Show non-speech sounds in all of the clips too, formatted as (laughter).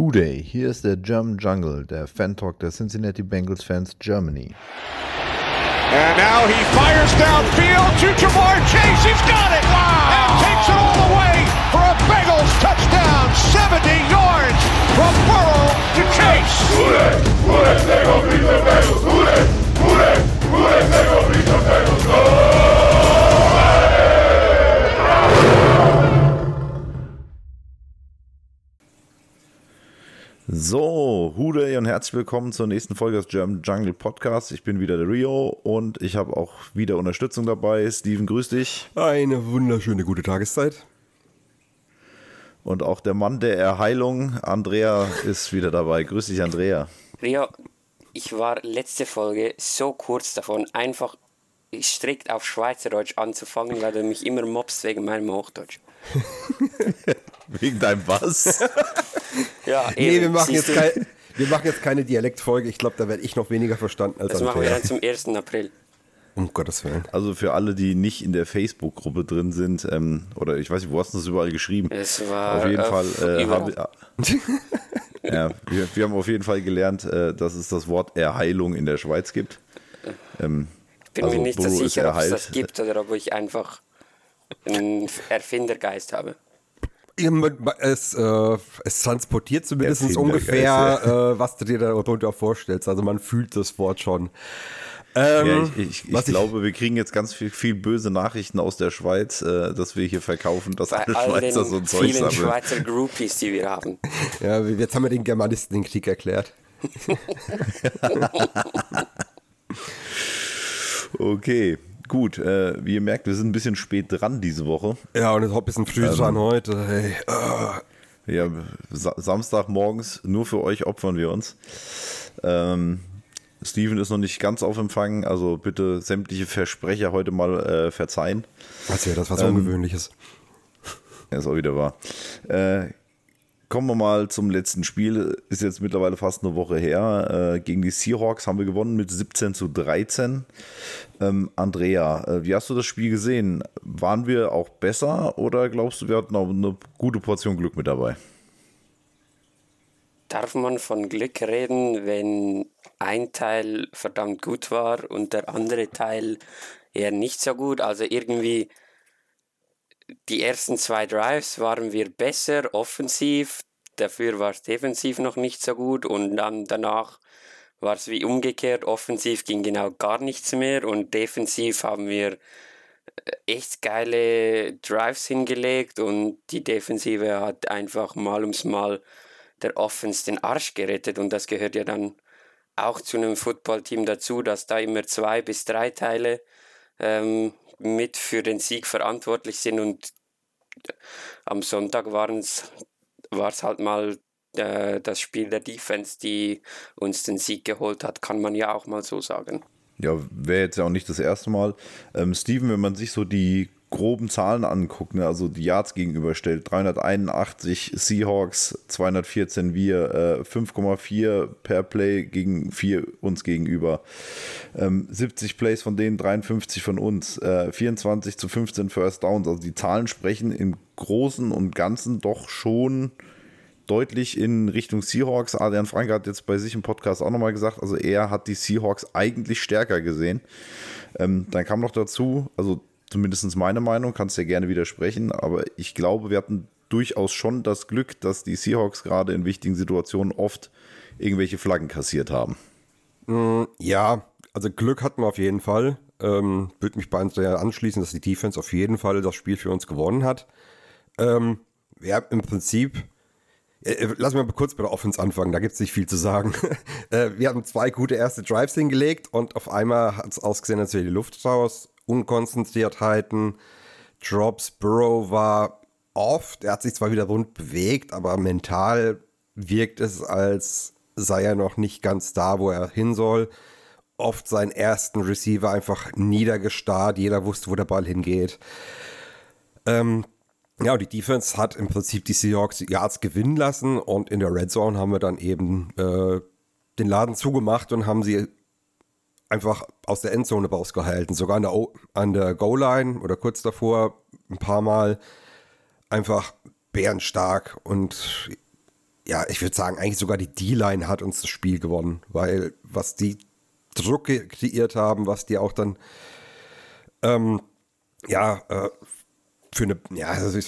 Hooday, hier ist der German Jungle, der Fan-Talk der Cincinnati Bengals Fans Germany. And now he fires downfield to Jamar Chase. He's got it! Wow! And takes it all the way for a Bengals touchdown. 70 yards from Burrow to Chase. Hooday! Hooday! They go beat the Bengals! Hooday! Hooday! Hooday! They go beat the Bengals! Go! So, Hude und herzlich willkommen zur nächsten Folge des German Jungle Podcast. Ich bin wieder der Rio und ich habe auch wieder Unterstützung dabei. Steven, grüß dich. Eine wunderschöne gute Tageszeit. Und auch der Mann der Erheilung, Andrea, ist wieder dabei. Grüß dich, Andrea. Rio, ich war letzte Folge so kurz davon, einfach strikt auf Schweizerdeutsch anzufangen, weil du mich immer mobst wegen meinem Hochdeutsch. (laughs) Wegen deinem was? (laughs) Ja, Nee, eben, wir machen, jetzt kein, wir machen jetzt keine Dialektfolge. Ich glaube, da werde ich noch weniger verstanden als Das machen wir dann zum 1. April. Um Gottes Willen. Also für alle, die nicht in der Facebook-Gruppe drin sind, ähm, oder ich weiß nicht, wo hast du das überall geschrieben? Es war Auf jeden äh, Fall äh, haben wir, (laughs) ja, wir, wir haben auf jeden Fall gelernt, äh, dass es das Wort Erheilung in der Schweiz gibt. Ähm, Ich bin also mir nicht so sicher, ob es erheilt. das gibt oder ob ich einfach einen Erfindergeist habe. Es, äh, es transportiert zumindest ungefähr, äh, was du dir darunter vorstellst. Also man fühlt das Wort schon. Ähm, Ja, ich, ich, ich was ich- glaube, wir kriegen jetzt ganz viel, viel böse Nachrichten aus der Schweiz, äh, dass wir hier verkaufen, dass alle all Schweizer so ein Zeug vielen sammeln. Schweizer Groupies, die wir haben. (laughs) Ja, jetzt haben wir den Germanisten den Krieg erklärt. (laughs) Okay, gut. Äh, wie ihr merkt, wir sind ein bisschen spät dran diese Woche. Ja, und es ist ein bisschen früh Ähm. dran heute. Hey. ah. Ja, Sa Samstagmorgens, nur für euch opfern wir uns. Ähm, Steven ist noch nicht ganz auf Empfang, also bitte sämtliche Versprecher heute mal äh, verzeihen. Was ja das was Ähm. Ungewöhnliches. Ja, ist auch wieder wahr. Äh, kommen wir mal zum letzten Spiel. Ist jetzt mittlerweile fast eine Woche her. Äh, gegen die Seahawks haben wir gewonnen mit 17 zu 13. Ähm, Andrea, äh, wie hast du das Spiel gesehen? Waren wir auch besser oder glaubst du, wir hatten auch eine gute Portion Glück mit dabei? Darf man von Glück reden, wenn ein Teil verdammt gut war und der andere Teil eher nicht so gut? Also irgendwie die ersten zwei Drives waren wir besser offensiv, dafür war es defensiv noch nicht so gut und dann danach war es wie umgekehrt, offensiv ging genau gar nichts mehr und defensiv haben wir äh, echt geile Drives hingelegt und die Defensive hat einfach mal ums Mal der Offense den Arsch gerettet und das gehört ja dann auch zu einem Footballteam dazu, dass da immer zwei bis drei Teile ähm, mit für den Sieg verantwortlich sind und am Sonntag war es halt mal äh, das Spiel der Defense, die uns den Sieg geholt hat, kann man ja auch mal so sagen. Ja, wäre jetzt ja auch nicht das erste Mal. Ähm, Steven, wenn man sich so die groben Zahlen anguckt, ne, also die Yards gegenüberstellt, 381 Seahawks, 214 wir, äh, 5,4 per Play gegen 4 uns gegenüber, ähm, 70 Plays von denen, 53 von uns, äh, 24 zu 15 First Downs, also die Zahlen sprechen im Großen und Ganzen doch schon deutlich in Richtung Seahawks. Adrian Franke hat jetzt bei sich im Podcast auch nochmal gesagt, also er hat die Seahawks eigentlich stärker gesehen. Ähm, dann kam noch dazu, also zumindest meine Meinung, kannst ja gerne widersprechen, aber ich glaube, wir hatten durchaus schon das Glück, dass die Seahawks gerade in wichtigen Situationen oft irgendwelche Flaggen kassiert haben. Ja, also Glück hatten wir auf jeden Fall. Ähm, Würde mich bei Andrea anschließen, dass die Defense auf jeden Fall das Spiel für uns gewonnen hat. Ähm, ja, im Prinzip, äh, äh, lass mich mal kurz bei der Offense anfangen, da gibt es nicht viel zu sagen. (laughs) äh, wir haben zwei gute erste Drives hingelegt und auf einmal hat es ausgesehen, als wäre die Luft raus. Unkonzentriertheiten, Drops, Burrow war oft, er hat sich zwar wieder rund bewegt, aber mental wirkt es, als sei er noch nicht ganz da, wo er hin soll. Oft seinen ersten Receiver einfach niedergestarrt, jeder wusste, wo der Ball hingeht. Ähm, ja, die Defense hat im Prinzip die Seahawks Yards gewinnen lassen und in der Red Zone haben wir dann eben äh, den Laden zugemacht und haben sie einfach aus der Endzone rausgehalten. Sogar an der, O- an der Goal-Line oder kurz davor ein paar Mal einfach bärenstark und ja, ich würde sagen, eigentlich sogar die D-Line hat uns das Spiel gewonnen, weil was die Druck kreiert haben, was die auch dann, ähm, ja, äh, für eine, ja, also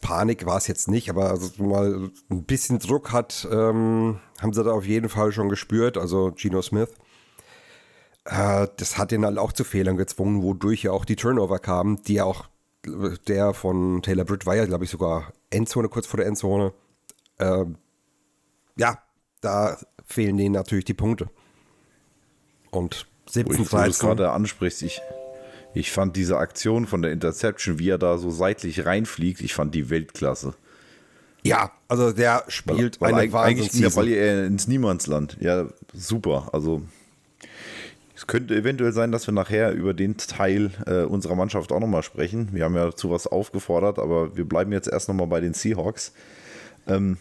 Panik war es jetzt nicht, aber also mal ein bisschen Druck hat, ähm, haben sie da auf jeden Fall schon gespürt, also Geno Smith. Äh, das hat ihn halt auch zu Fehlern gezwungen, wodurch ja auch die Turnover kamen, die ja auch, der von Taylor Britt war ja, glaube ich, sogar Endzone, kurz vor der Endzone. Äh, ja, da fehlen denen natürlich die Punkte. Und 17, Wo ich, 13. gerade ansprichst, ich, ich fand diese Aktion von der Interception, wie er da so seitlich reinfliegt, ich fand die Weltklasse. Ja, also der spielt weil, weil eine eigentlich ja, weil er ins Niemandsland. Ja, super. Also es könnte eventuell sein, dass wir nachher über den Teil äh, unserer Mannschaft auch nochmal sprechen. Wir haben ja zu was aufgefordert, aber wir bleiben jetzt erst nochmal bei den Seahawks. Ähm,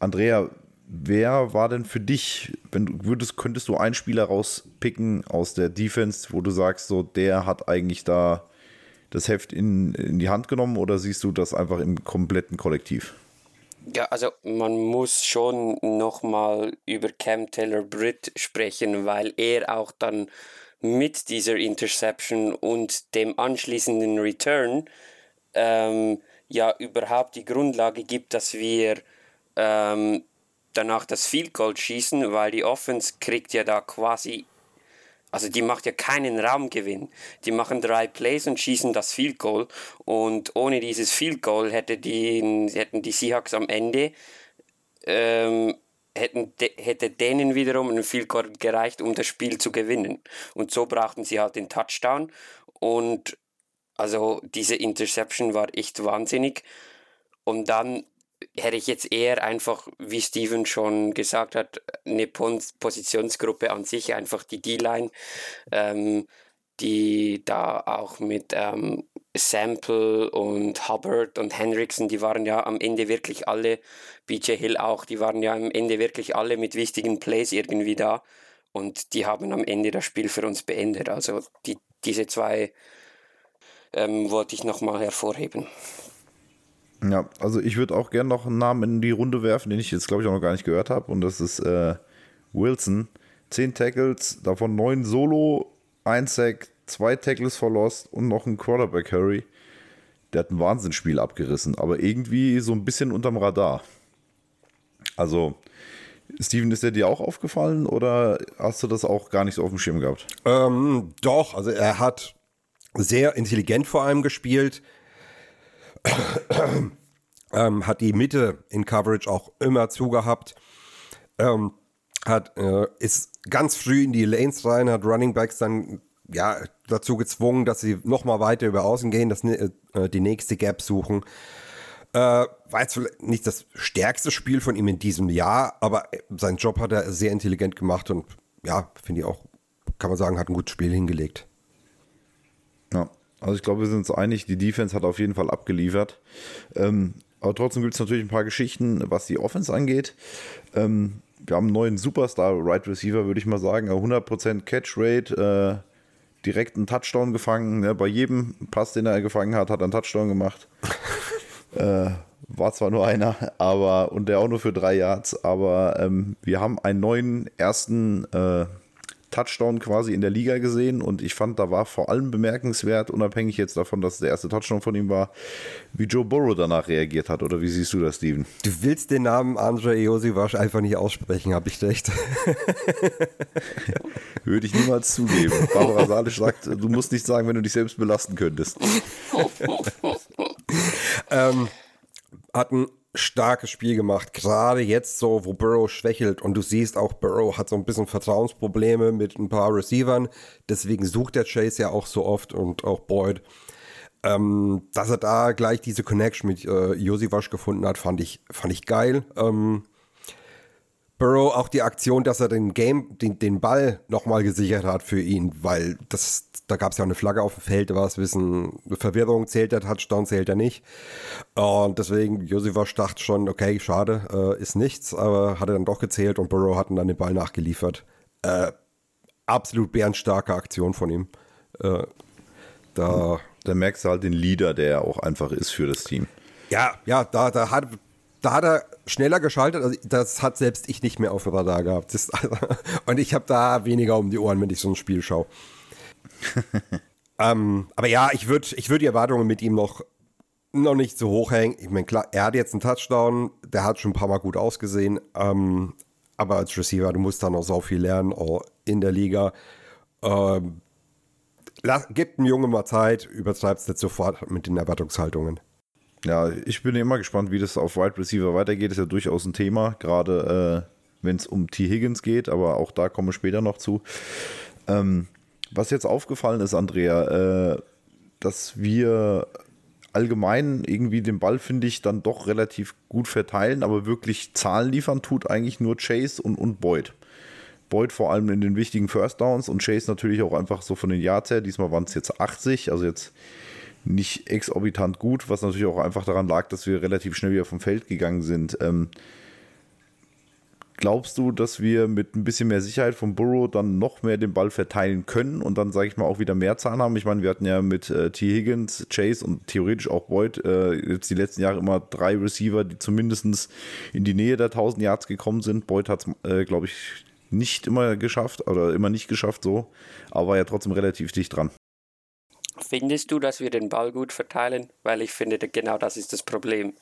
Andrea, wer war denn für dich, wenn du würdest, könntest du einen Spieler rauspicken aus der Defense, wo du sagst, so der hat eigentlich da das Heft in, in die Hand genommen oder siehst du das einfach im kompletten Kollektiv? Ja, also man muss schon nochmal über Cam Taylor Britt sprechen, weil er auch dann mit dieser Interception und dem anschließenden Return ähm, ja überhaupt die Grundlage gibt, dass wir ähm, danach das Field Goal schießen, weil die Offense kriegt ja da quasi, also die macht ja keinen Raumgewinn. Die machen drei Plays und schießen das Field Goal und ohne dieses Field Goal hätte die, hätten die Seahawks am Ende ähm, hätten de, hätte denen wiederum ein Field Goal gereicht, um das Spiel zu gewinnen. Und so brauchten sie halt den Touchdown und also diese Interception war echt wahnsinnig. Und dann hätte ich jetzt eher einfach, wie Steven schon gesagt hat, eine Positionsgruppe an sich, einfach die D-Line, ähm, die da auch mit ähm, Sample und Hubbard und Hendrickson, die waren ja am Ende wirklich alle, BJ Hill auch, die waren ja am Ende wirklich alle mit wichtigen Plays irgendwie da und die haben am Ende das Spiel für uns beendet. Also die, diese zwei ähm, wollte ich nochmal hervorheben. Ja, also ich würde auch gerne noch einen Namen in die Runde werfen, den ich jetzt, glaube ich, auch noch gar nicht gehört habe. Und das ist äh, Wilson. Zehn Tackles, davon neun Solo, ein Sack, zwei Tackles for Lost und noch ein Quarterback Hurry. Der hat ein Wahnsinnsspiel abgerissen, aber irgendwie so ein bisschen unterm Radar. Also, Steven, ist der dir auch aufgefallen oder hast du das auch gar nicht so auf dem Schirm gehabt? Ähm, doch, also er hat sehr intelligent vor allem gespielt (coughs) ähm, hat die Mitte in Coverage auch immer zugehabt. Ähm, hat, äh, ist ganz früh in die Lanes rein, hat Running Backs dann ja, dazu gezwungen, dass sie nochmal weiter über außen gehen, dass äh, die nächste Gap suchen. Äh, war jetzt nicht das stärkste Spiel von ihm in diesem Jahr, aber seinen Job hat er sehr intelligent gemacht und ja, finde ich auch, kann man sagen, hat ein gutes Spiel hingelegt. Ja, also ich glaube, wir sind uns einig, die Defense hat auf jeden Fall abgeliefert. Ähm, aber trotzdem gibt es natürlich ein paar Geschichten, was die Offense angeht. Ähm, wir haben einen neuen Superstar, Right Receiver, würde ich mal sagen. 100% Catch Rate, äh, direkt einen Touchdown gefangen. Ne? Bei jedem Pass, den er gefangen hat, hat er einen Touchdown gemacht. (laughs) äh, war zwar nur einer, aber und der auch nur für drei Yards, aber ähm, wir haben einen neuen ersten äh, Touchdown quasi in der Liga gesehen und ich fand, da war vor allem bemerkenswert, unabhängig jetzt davon, dass der erste Touchdown von ihm war, wie Joe Burrow danach reagiert hat. Oder wie siehst du das, Steven? Du willst den Namen Andre Iosivash einfach nicht aussprechen, habe ich recht. (laughs) Würde ich niemals zugeben. Barbara Salisch sagt, du musst nicht sagen, wenn du dich selbst belasten könntest. ähm, hatten starkes Spiel gemacht. Gerade jetzt so, wo Burrow schwächelt und du siehst auch, Burrow hat so ein bisschen Vertrauensprobleme mit ein paar Receivern. Deswegen sucht der Chase ja auch so oft und auch Boyd. Ähm, dass er da gleich diese Connection mit äh, Josivasch gefunden hat, fand ich, fand ich geil. Ähm, Burrow auch die Aktion, dass er den Game, den, den Ball nochmal gesichert hat für ihn, weil das, da gab es ja auch eine Flagge auf dem Feld, da war es ein bisschen Verwirrung, zählt der Touchdown, zählt er nicht. Und deswegen, Josef dachte schon, okay, schade, äh, ist nichts, aber hat er dann doch gezählt und Burrow hat dann den Ball nachgeliefert. Äh, absolut bärenstarke Aktion von ihm. Äh, da, da merkst du halt den Leader, der auch einfach ist für das Team. Ja, ja, da, da hat, da hat er schneller geschaltet. Also das hat selbst ich nicht mehr auf dem Radar gehabt. Das, also, (laughs) und ich habe da weniger um die Ohren, wenn ich so ein Spiel schaue. (laughs) ähm, aber ja, ich würde ich würd die Erwartungen mit ihm noch, noch nicht so hoch hängen. Ich meine, klar, er hat jetzt einen Touchdown, der hat schon ein paar Mal gut ausgesehen. Ähm, aber als Receiver, du musst da noch so viel lernen auch in der Liga. Ähm, lass, gib dem Jungen mal Zeit, übertreibst nicht sofort mit den Erwartungshaltungen. Ja, ich bin immer gespannt, wie das auf Wide Receiver weitergeht. Ist ja durchaus ein Thema, gerade äh, wenn es um T. Higgins geht, aber auch da kommen wir später noch zu. Ähm, was jetzt aufgefallen ist, Andrea, äh, dass wir allgemein irgendwie den Ball, finde ich, dann doch relativ gut verteilen, aber wirklich Zahlen liefern tut eigentlich nur Chase und, und Boyd. Boyd vor allem in den wichtigen First Downs und Chase natürlich auch einfach so von den Yards her. Diesmal waren es jetzt 80, also jetzt nicht exorbitant gut, was natürlich auch einfach daran lag, dass wir relativ schnell wieder vom Feld gegangen sind. Ähm, glaubst du, dass wir mit ein bisschen mehr Sicherheit vom Burrow dann noch mehr den Ball verteilen können und dann, sage ich mal, auch wieder mehr Zahlen haben? Ich meine, wir hatten ja mit äh, T. Higgins, Chase und theoretisch auch Boyd äh, jetzt die letzten Jahre immer drei Receiver, die zumindest in die Nähe der 1000 Yards gekommen sind. Boyd hat es, äh, glaube ich, nicht immer geschafft oder immer nicht geschafft so, aber ja trotzdem relativ dicht dran. Findest du, dass wir den Ball gut verteilen? Weil ich finde, genau das ist das Problem.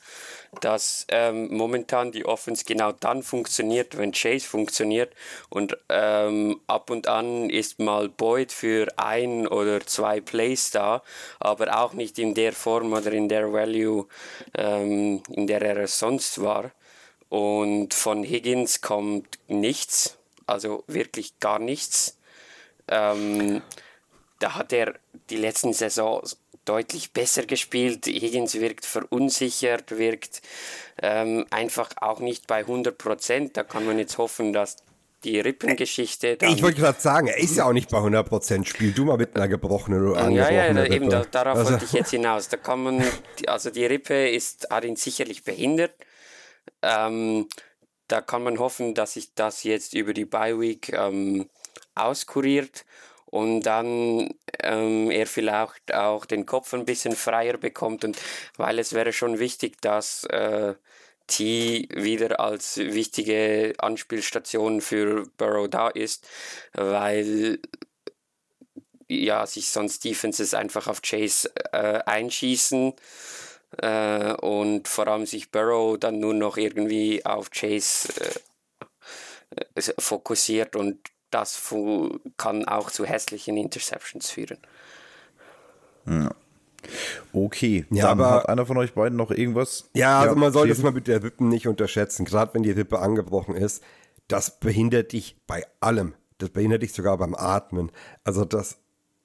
Dass ähm, momentan die Offense genau dann funktioniert, wenn Chase funktioniert und ähm, ab und an ist mal Boyd für ein oder zwei Plays da, aber auch nicht in der Form oder in der Value, ähm, in der er sonst war. Und von Higgins kommt nichts, also wirklich gar nichts. Ähm, da hat er die letzten Saisons deutlich besser gespielt. Higgins wirkt verunsichert, wirkt ähm, einfach auch nicht bei 100 Prozent. Da kann man jetzt hoffen, dass die Rippengeschichte. Ich wollte gerade sagen, er ist ja auch nicht bei 100 Prozent. Spiel du mal mit einer gebrochenen oder Ja, ja, da, eben da, darauf also. wollte ich jetzt hinaus. Da kann man, also die Rippe ist, hat ihn sicherlich behindert. Ähm, da kann man hoffen, dass sich das jetzt über die Bye Week ähm, auskuriert und dann ähm, er vielleicht auch den Kopf ein bisschen freier bekommt. Und weil es wäre schon wichtig, dass äh, T wieder als wichtige Anspielstation für Burrow da ist, weil ja sich sonst Defenses einfach auf Chase äh, einschießen äh, und vor allem sich Burrow dann nur noch irgendwie auf Chase äh, fokussiert und das kann auch zu hässlichen Interceptions führen. Ja. Okay, ja, dann aber hat einer von euch beiden noch irgendwas? Ja, also man soll das mal mit der Rippe nicht unterschätzen, gerade wenn die Rippe angebrochen ist. Das behindert dich bei allem. Das behindert dich sogar beim Atmen. Also das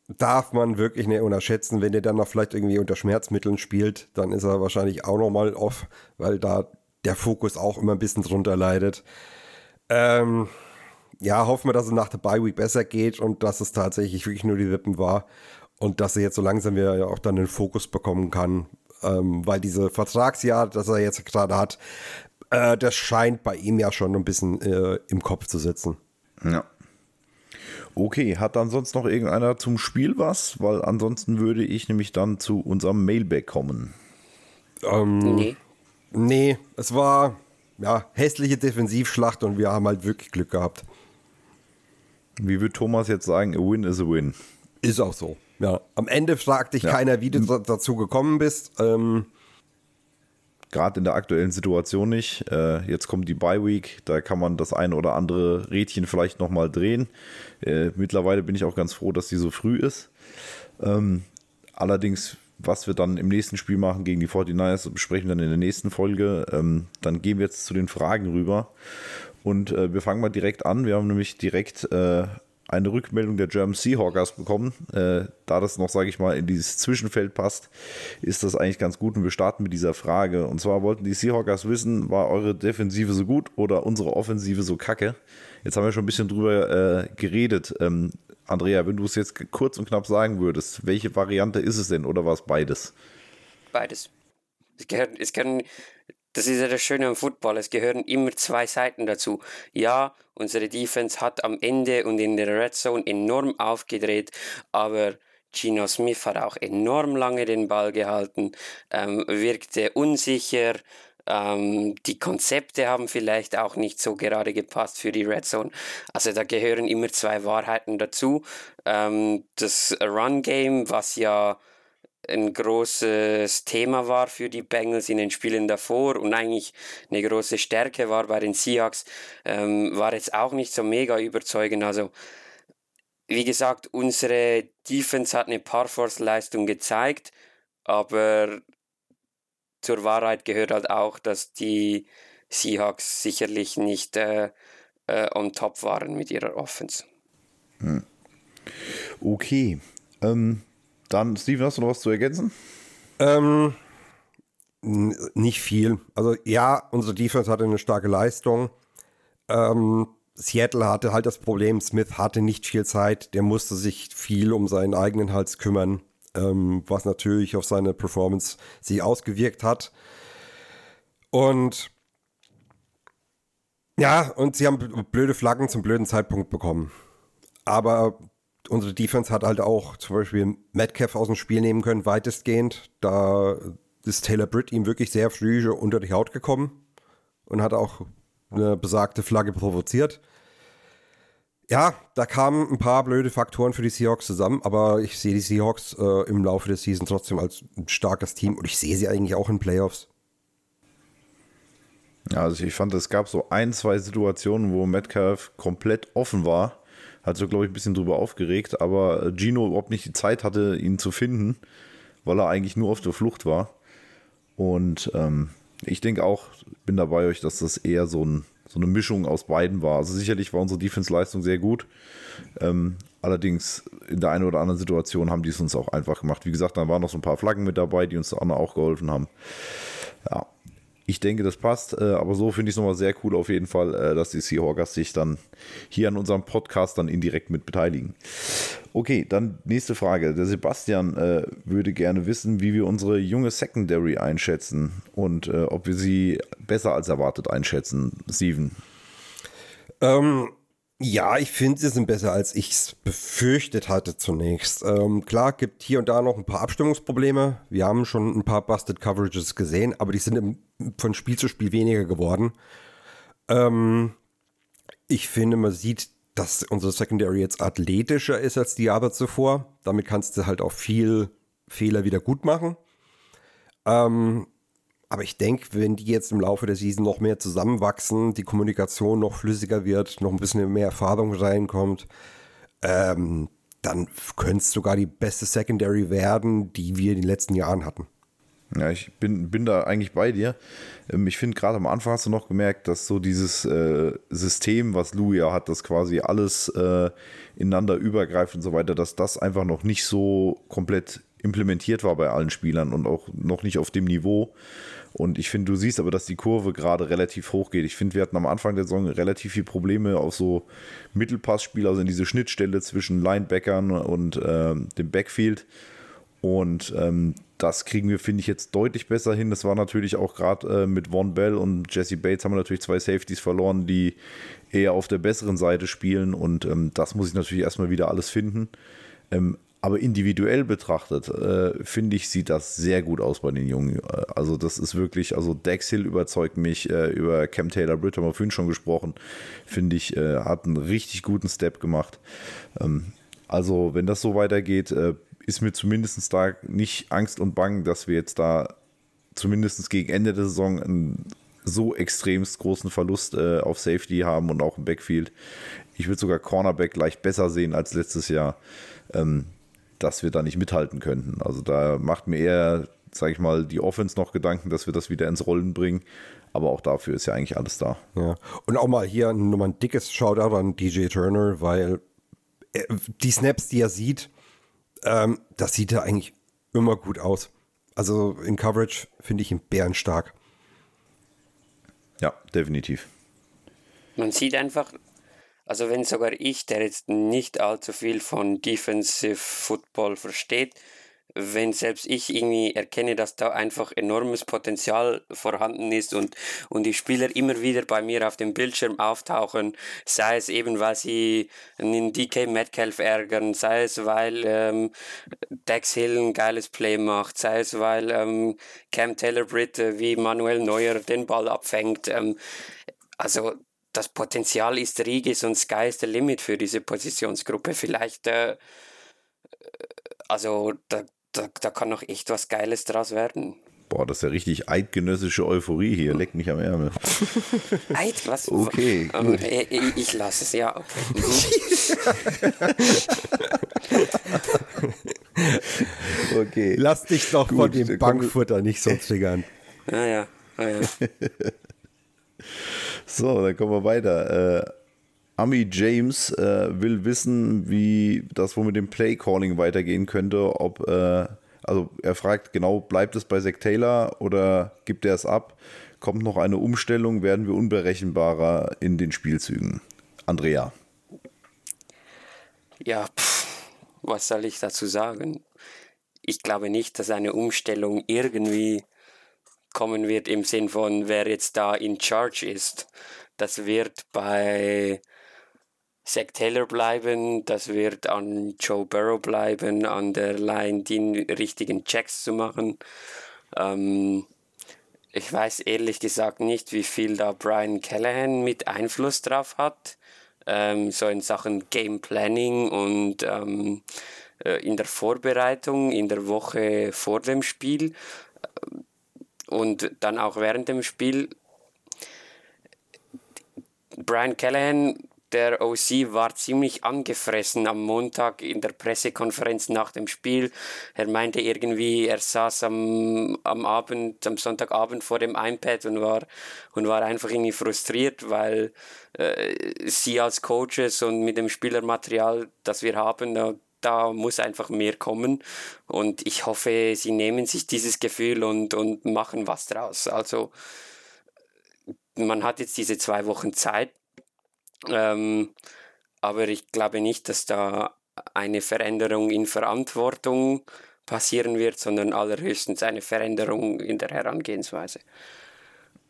darf man wirklich nicht unterschätzen. Wenn der dann noch vielleicht irgendwie unter Schmerzmitteln spielt, dann ist er wahrscheinlich auch nochmal off, weil da der Fokus auch immer ein bisschen drunter leidet. Ähm, ja, hoffen wir, dass es nach der Bye Week besser geht und dass es tatsächlich wirklich nur die Rippen war und dass er jetzt so langsam wieder auch dann den Fokus bekommen kann, ähm, weil diese Vertragsjahr, das er jetzt gerade hat, äh, das scheint bei ihm ja schon ein bisschen äh, im Kopf zu sitzen. Ja. Okay, hat dann sonst noch irgendeiner zum Spiel was? Weil ansonsten würde ich nämlich dann zu unserem Mailback kommen. Ähm, nee. Nee, es war ja hässliche Defensivschlacht und wir haben halt wirklich Glück gehabt. Wie würde Thomas jetzt sagen, a win is a win? Ist auch so. Ja. Am Ende fragt dich ja. keiner, wie du dazu gekommen bist. Ähm, Gerade in der aktuellen Situation nicht. Äh, jetzt kommt die Bye Week, da kann man das eine oder andere Rädchen vielleicht nochmal drehen. Äh, mittlerweile bin ich auch ganz froh, dass die so früh ist. Ähm, allerdings, was wir dann im nächsten Spiel machen gegen die 49ers, besprechen wir dann in der nächsten Folge. Ähm, dann gehen wir jetzt zu den Fragen rüber. Und äh, wir fangen mal direkt an. Wir haben nämlich direkt äh, eine Rückmeldung der German Seahawkers bekommen. Äh, da das noch, sage ich mal, in dieses Zwischenfeld passt, ist das eigentlich ganz gut. Und wir starten mit dieser Frage. Und zwar wollten die Seahawkers wissen, war eure Defensive so gut oder unsere Offensive so kacke? Jetzt haben wir schon ein bisschen drüber äh, geredet. Ähm, Andrea, wenn du es jetzt kurz und knapp sagen würdest, welche Variante ist es denn oder war es beides? Beides. Es gehört, es können das ist ja das Schöne am Football. Es gehören immer zwei Seiten dazu. Ja, unsere Defense hat am Ende und in der Red Zone enorm aufgedreht, aber Gino Smith hat auch enorm lange den Ball gehalten, ähm, wirkte unsicher, Ähm, die Konzepte haben vielleicht auch nicht so gerade gepasst für die Red Zone. Also da gehören immer zwei Wahrheiten dazu. Ähm, das Run-Game, was ja ein großes Thema war für die Bengals in den Spielen davor und eigentlich eine große Stärke war bei den Seahawks, ähm, war jetzt auch nicht so mega überzeugend. Also wie gesagt, unsere Defense hat eine Parforce-Leistung gezeigt, aber zur Wahrheit gehört halt auch, dass die Seahawks sicherlich nicht äh, äh, on top waren mit ihrer Offense. Hm. Okay. Ähm, dann, Steven, hast du noch was zu ergänzen? Ähm, nicht viel. Also ja, unsere Defense hatte eine starke Leistung. Ähm, Seattle hatte halt das Problem, Smith hatte nicht viel Zeit, der musste sich viel um seinen eigenen Hals kümmern, ähm, was natürlich auf seine Performance sich ausgewirkt hat. Und ja, und sie haben blöde Flaggen zum blöden Zeitpunkt bekommen. Aber unsere Defense hat halt auch zum Beispiel Metcalf aus dem Spiel nehmen können, weitestgehend. Da ist Taylor Britt ihm wirklich sehr früh unter die Haut gekommen und hat auch eine besagte Flagge provoziert. Ja, da kamen ein paar blöde Faktoren für die Seahawks zusammen, aber ich sehe die Seahawks äh, im Laufe der Season trotzdem als ein starkes Team und ich sehe sie eigentlich auch in Playoffs. Ja, also ich fand, es gab so ein, zwei Situationen, wo Metcalf komplett offen war. Hat so, glaube ich, ein bisschen drüber aufgeregt, aber Gino überhaupt nicht die Zeit hatte, ihn zu finden, weil er eigentlich nur auf der Flucht war. Und ähm, ich denke auch, bin dabei euch, dass das eher so, ein, so eine Mischung aus beiden war. Also sicherlich war unsere Defense-Leistung sehr gut. Ähm, allerdings in der einen oder anderen Situation haben die es uns auch einfach gemacht. Wie gesagt, da waren noch so ein paar Flaggen mit dabei, die uns auch geholfen haben. Ja, ich denke, das passt. Äh, aber so finde ich es nochmal sehr cool auf jeden Fall, äh, dass die Seahawkers sich dann hier an unserem Podcast dann indirekt mit beteiligen. Okay, dann nächste Frage. Der Sebastian äh, würde gerne wissen, wie wir unsere junge Secondary einschätzen und ob wir sie besser als erwartet einschätzen. Steven. Ähm, ja, ich finde, sie sind besser, als ich es befürchtet hatte zunächst. Ähm, klar, gibt hier und da noch ein paar Abstimmungsprobleme. Wir haben schon ein paar Busted Coverages gesehen, aber die sind im, von Spiel zu Spiel weniger geworden. Ähm, ich finde, man sieht, dass unsere Secondary jetzt athletischer ist als die Jahre zuvor. Damit kannst du halt auch viel Fehler wieder gut machen. Ähm, aber ich denke, wenn die jetzt im Laufe der Season noch mehr zusammenwachsen, die Kommunikation noch flüssiger wird, noch ein bisschen mehr Erfahrung reinkommt, ähm, dann könnte es sogar die beste Secondary werden, die wir in den letzten Jahren hatten. Ja, ich bin, bin da eigentlich bei dir. Ähm, ich finde, gerade am Anfang hast du noch gemerkt, dass so dieses äh, System, was Lou ja hat, das quasi alles äh, ineinander übergreift und so weiter, dass das einfach noch nicht so komplett implementiert war bei allen Spielern und auch noch nicht auf dem Niveau. Und ich finde, du siehst aber, dass die Kurve gerade relativ hoch geht. Ich finde, wir hatten am Anfang der Saison relativ viele Probleme auf so Mittelpassspiel, also in diese Schnittstelle zwischen Linebackern und äh, dem Backfield. Und ähm, das kriegen wir, finde ich, jetzt deutlich besser hin. Das war natürlich auch gerade äh, mit Von Bell und Jesse Bates haben wir natürlich zwei Safeties verloren, die eher auf der besseren Seite spielen. Und ähm, das muss ich natürlich erstmal wieder alles finden. Ähm, aber individuell betrachtet, äh, finde ich, sieht das sehr gut aus bei den Jungen. Äh, also, das ist wirklich, also Dex Hill überzeugt mich, äh, über Cam Taylor Britt haben wir vorhin schon gesprochen, finde ich, äh, hat einen richtig guten Step gemacht. Ähm, also, wenn das so weitergeht, äh, ist mir zumindest da nicht Angst und Bang, dass wir jetzt da zumindest gegen Ende der Saison einen so extremst großen Verlust äh, auf Safety haben und auch im Backfield. Ich würde sogar Cornerback leicht besser sehen als letztes Jahr. Ähm, dass wir da nicht mithalten könnten. Also da macht mir eher, sage ich mal, die Offense noch Gedanken, dass wir das wieder ins Rollen bringen. Aber auch dafür ist ja eigentlich alles da. Ja. Und auch mal hier nochmal ein dickes Shoutout an DJ Turner, weil die Snaps, die er sieht, ähm, das sieht er eigentlich immer gut aus. Also in Coverage finde ich ihn bärenstark. Ja, definitiv. Man sieht einfach, also wenn sogar ich, der jetzt nicht allzu viel von Defensive Football versteht, wenn selbst ich irgendwie erkenne, dass da einfach enormes Potenzial vorhanden ist und, und die Spieler immer wieder bei mir auf dem Bildschirm auftauchen, sei es eben, weil sie einen DK Metcalf ärgern, sei es, weil ähm, Dex Hill ein geiles Play macht, sei es, weil ähm, Cam Taylor Britt äh, wie Manuel Neuer den Ball abfängt. Ähm, also das Potenzial ist riesig und Sky is the limit für diese Positionsgruppe. Vielleicht, äh, also da, da, da kann noch echt was Geiles draus werden. Boah, das ist ja richtig eidgenössische Euphorie hier. Leck mich am Ärmel. (laughs) Eid, was? Okay, Ähm, gut. ich, ich- ich lasse es, ja. Okay. (laughs) Okay. Lass dich doch von Gut, dem kommen wir- Bankfutter nicht so triggern. Ah ja, ah, ja. (laughs) So, dann kommen wir weiter. Äh, Ami James äh, will wissen, wie das wohl mit dem Play-Calling weitergehen könnte. Ob, äh, also er fragt genau, bleibt es bei Zach Taylor oder gibt er es ab? Kommt noch eine Umstellung? Werden wir unberechenbarer in den Spielzügen? Andrea. Ja, pff, was soll ich dazu sagen? Ich glaube nicht, dass eine Umstellung irgendwie kommen wird im Sinn von, wer jetzt da in Charge ist. Das wird bei Zach Taylor bleiben, das wird an Joe Burrow bleiben, an der Line die richtigen Checks zu machen. Ähm, ich weiß ehrlich gesagt nicht, wie viel da Brian Callahan mit Einfluss drauf hat. Ähm, so in Sachen Game Planning und ähm, äh, in der Vorbereitung, in der Woche vor dem Spiel und dann auch während dem Spiel. Brian Callahan, der OC, war ziemlich angefressen am Montag in der Pressekonferenz nach dem Spiel. Er meinte irgendwie, er saß am, am Abend, am Sonntagabend vor dem iPad und war, und war einfach irgendwie frustriert, weil äh, sie als Coaches und mit dem Spielermaterial, das wir haben, da, muss einfach mehr kommen. Und ich hoffe, sie nehmen sich dieses Gefühl und, und machen was draus. Also, man hat jetzt diese zwei Wochen Zeit, ähm, aber ich glaube nicht, dass da eine Veränderung in Verantwortung passieren wird, sondern allerhöchstens eine Veränderung in der Herangehensweise.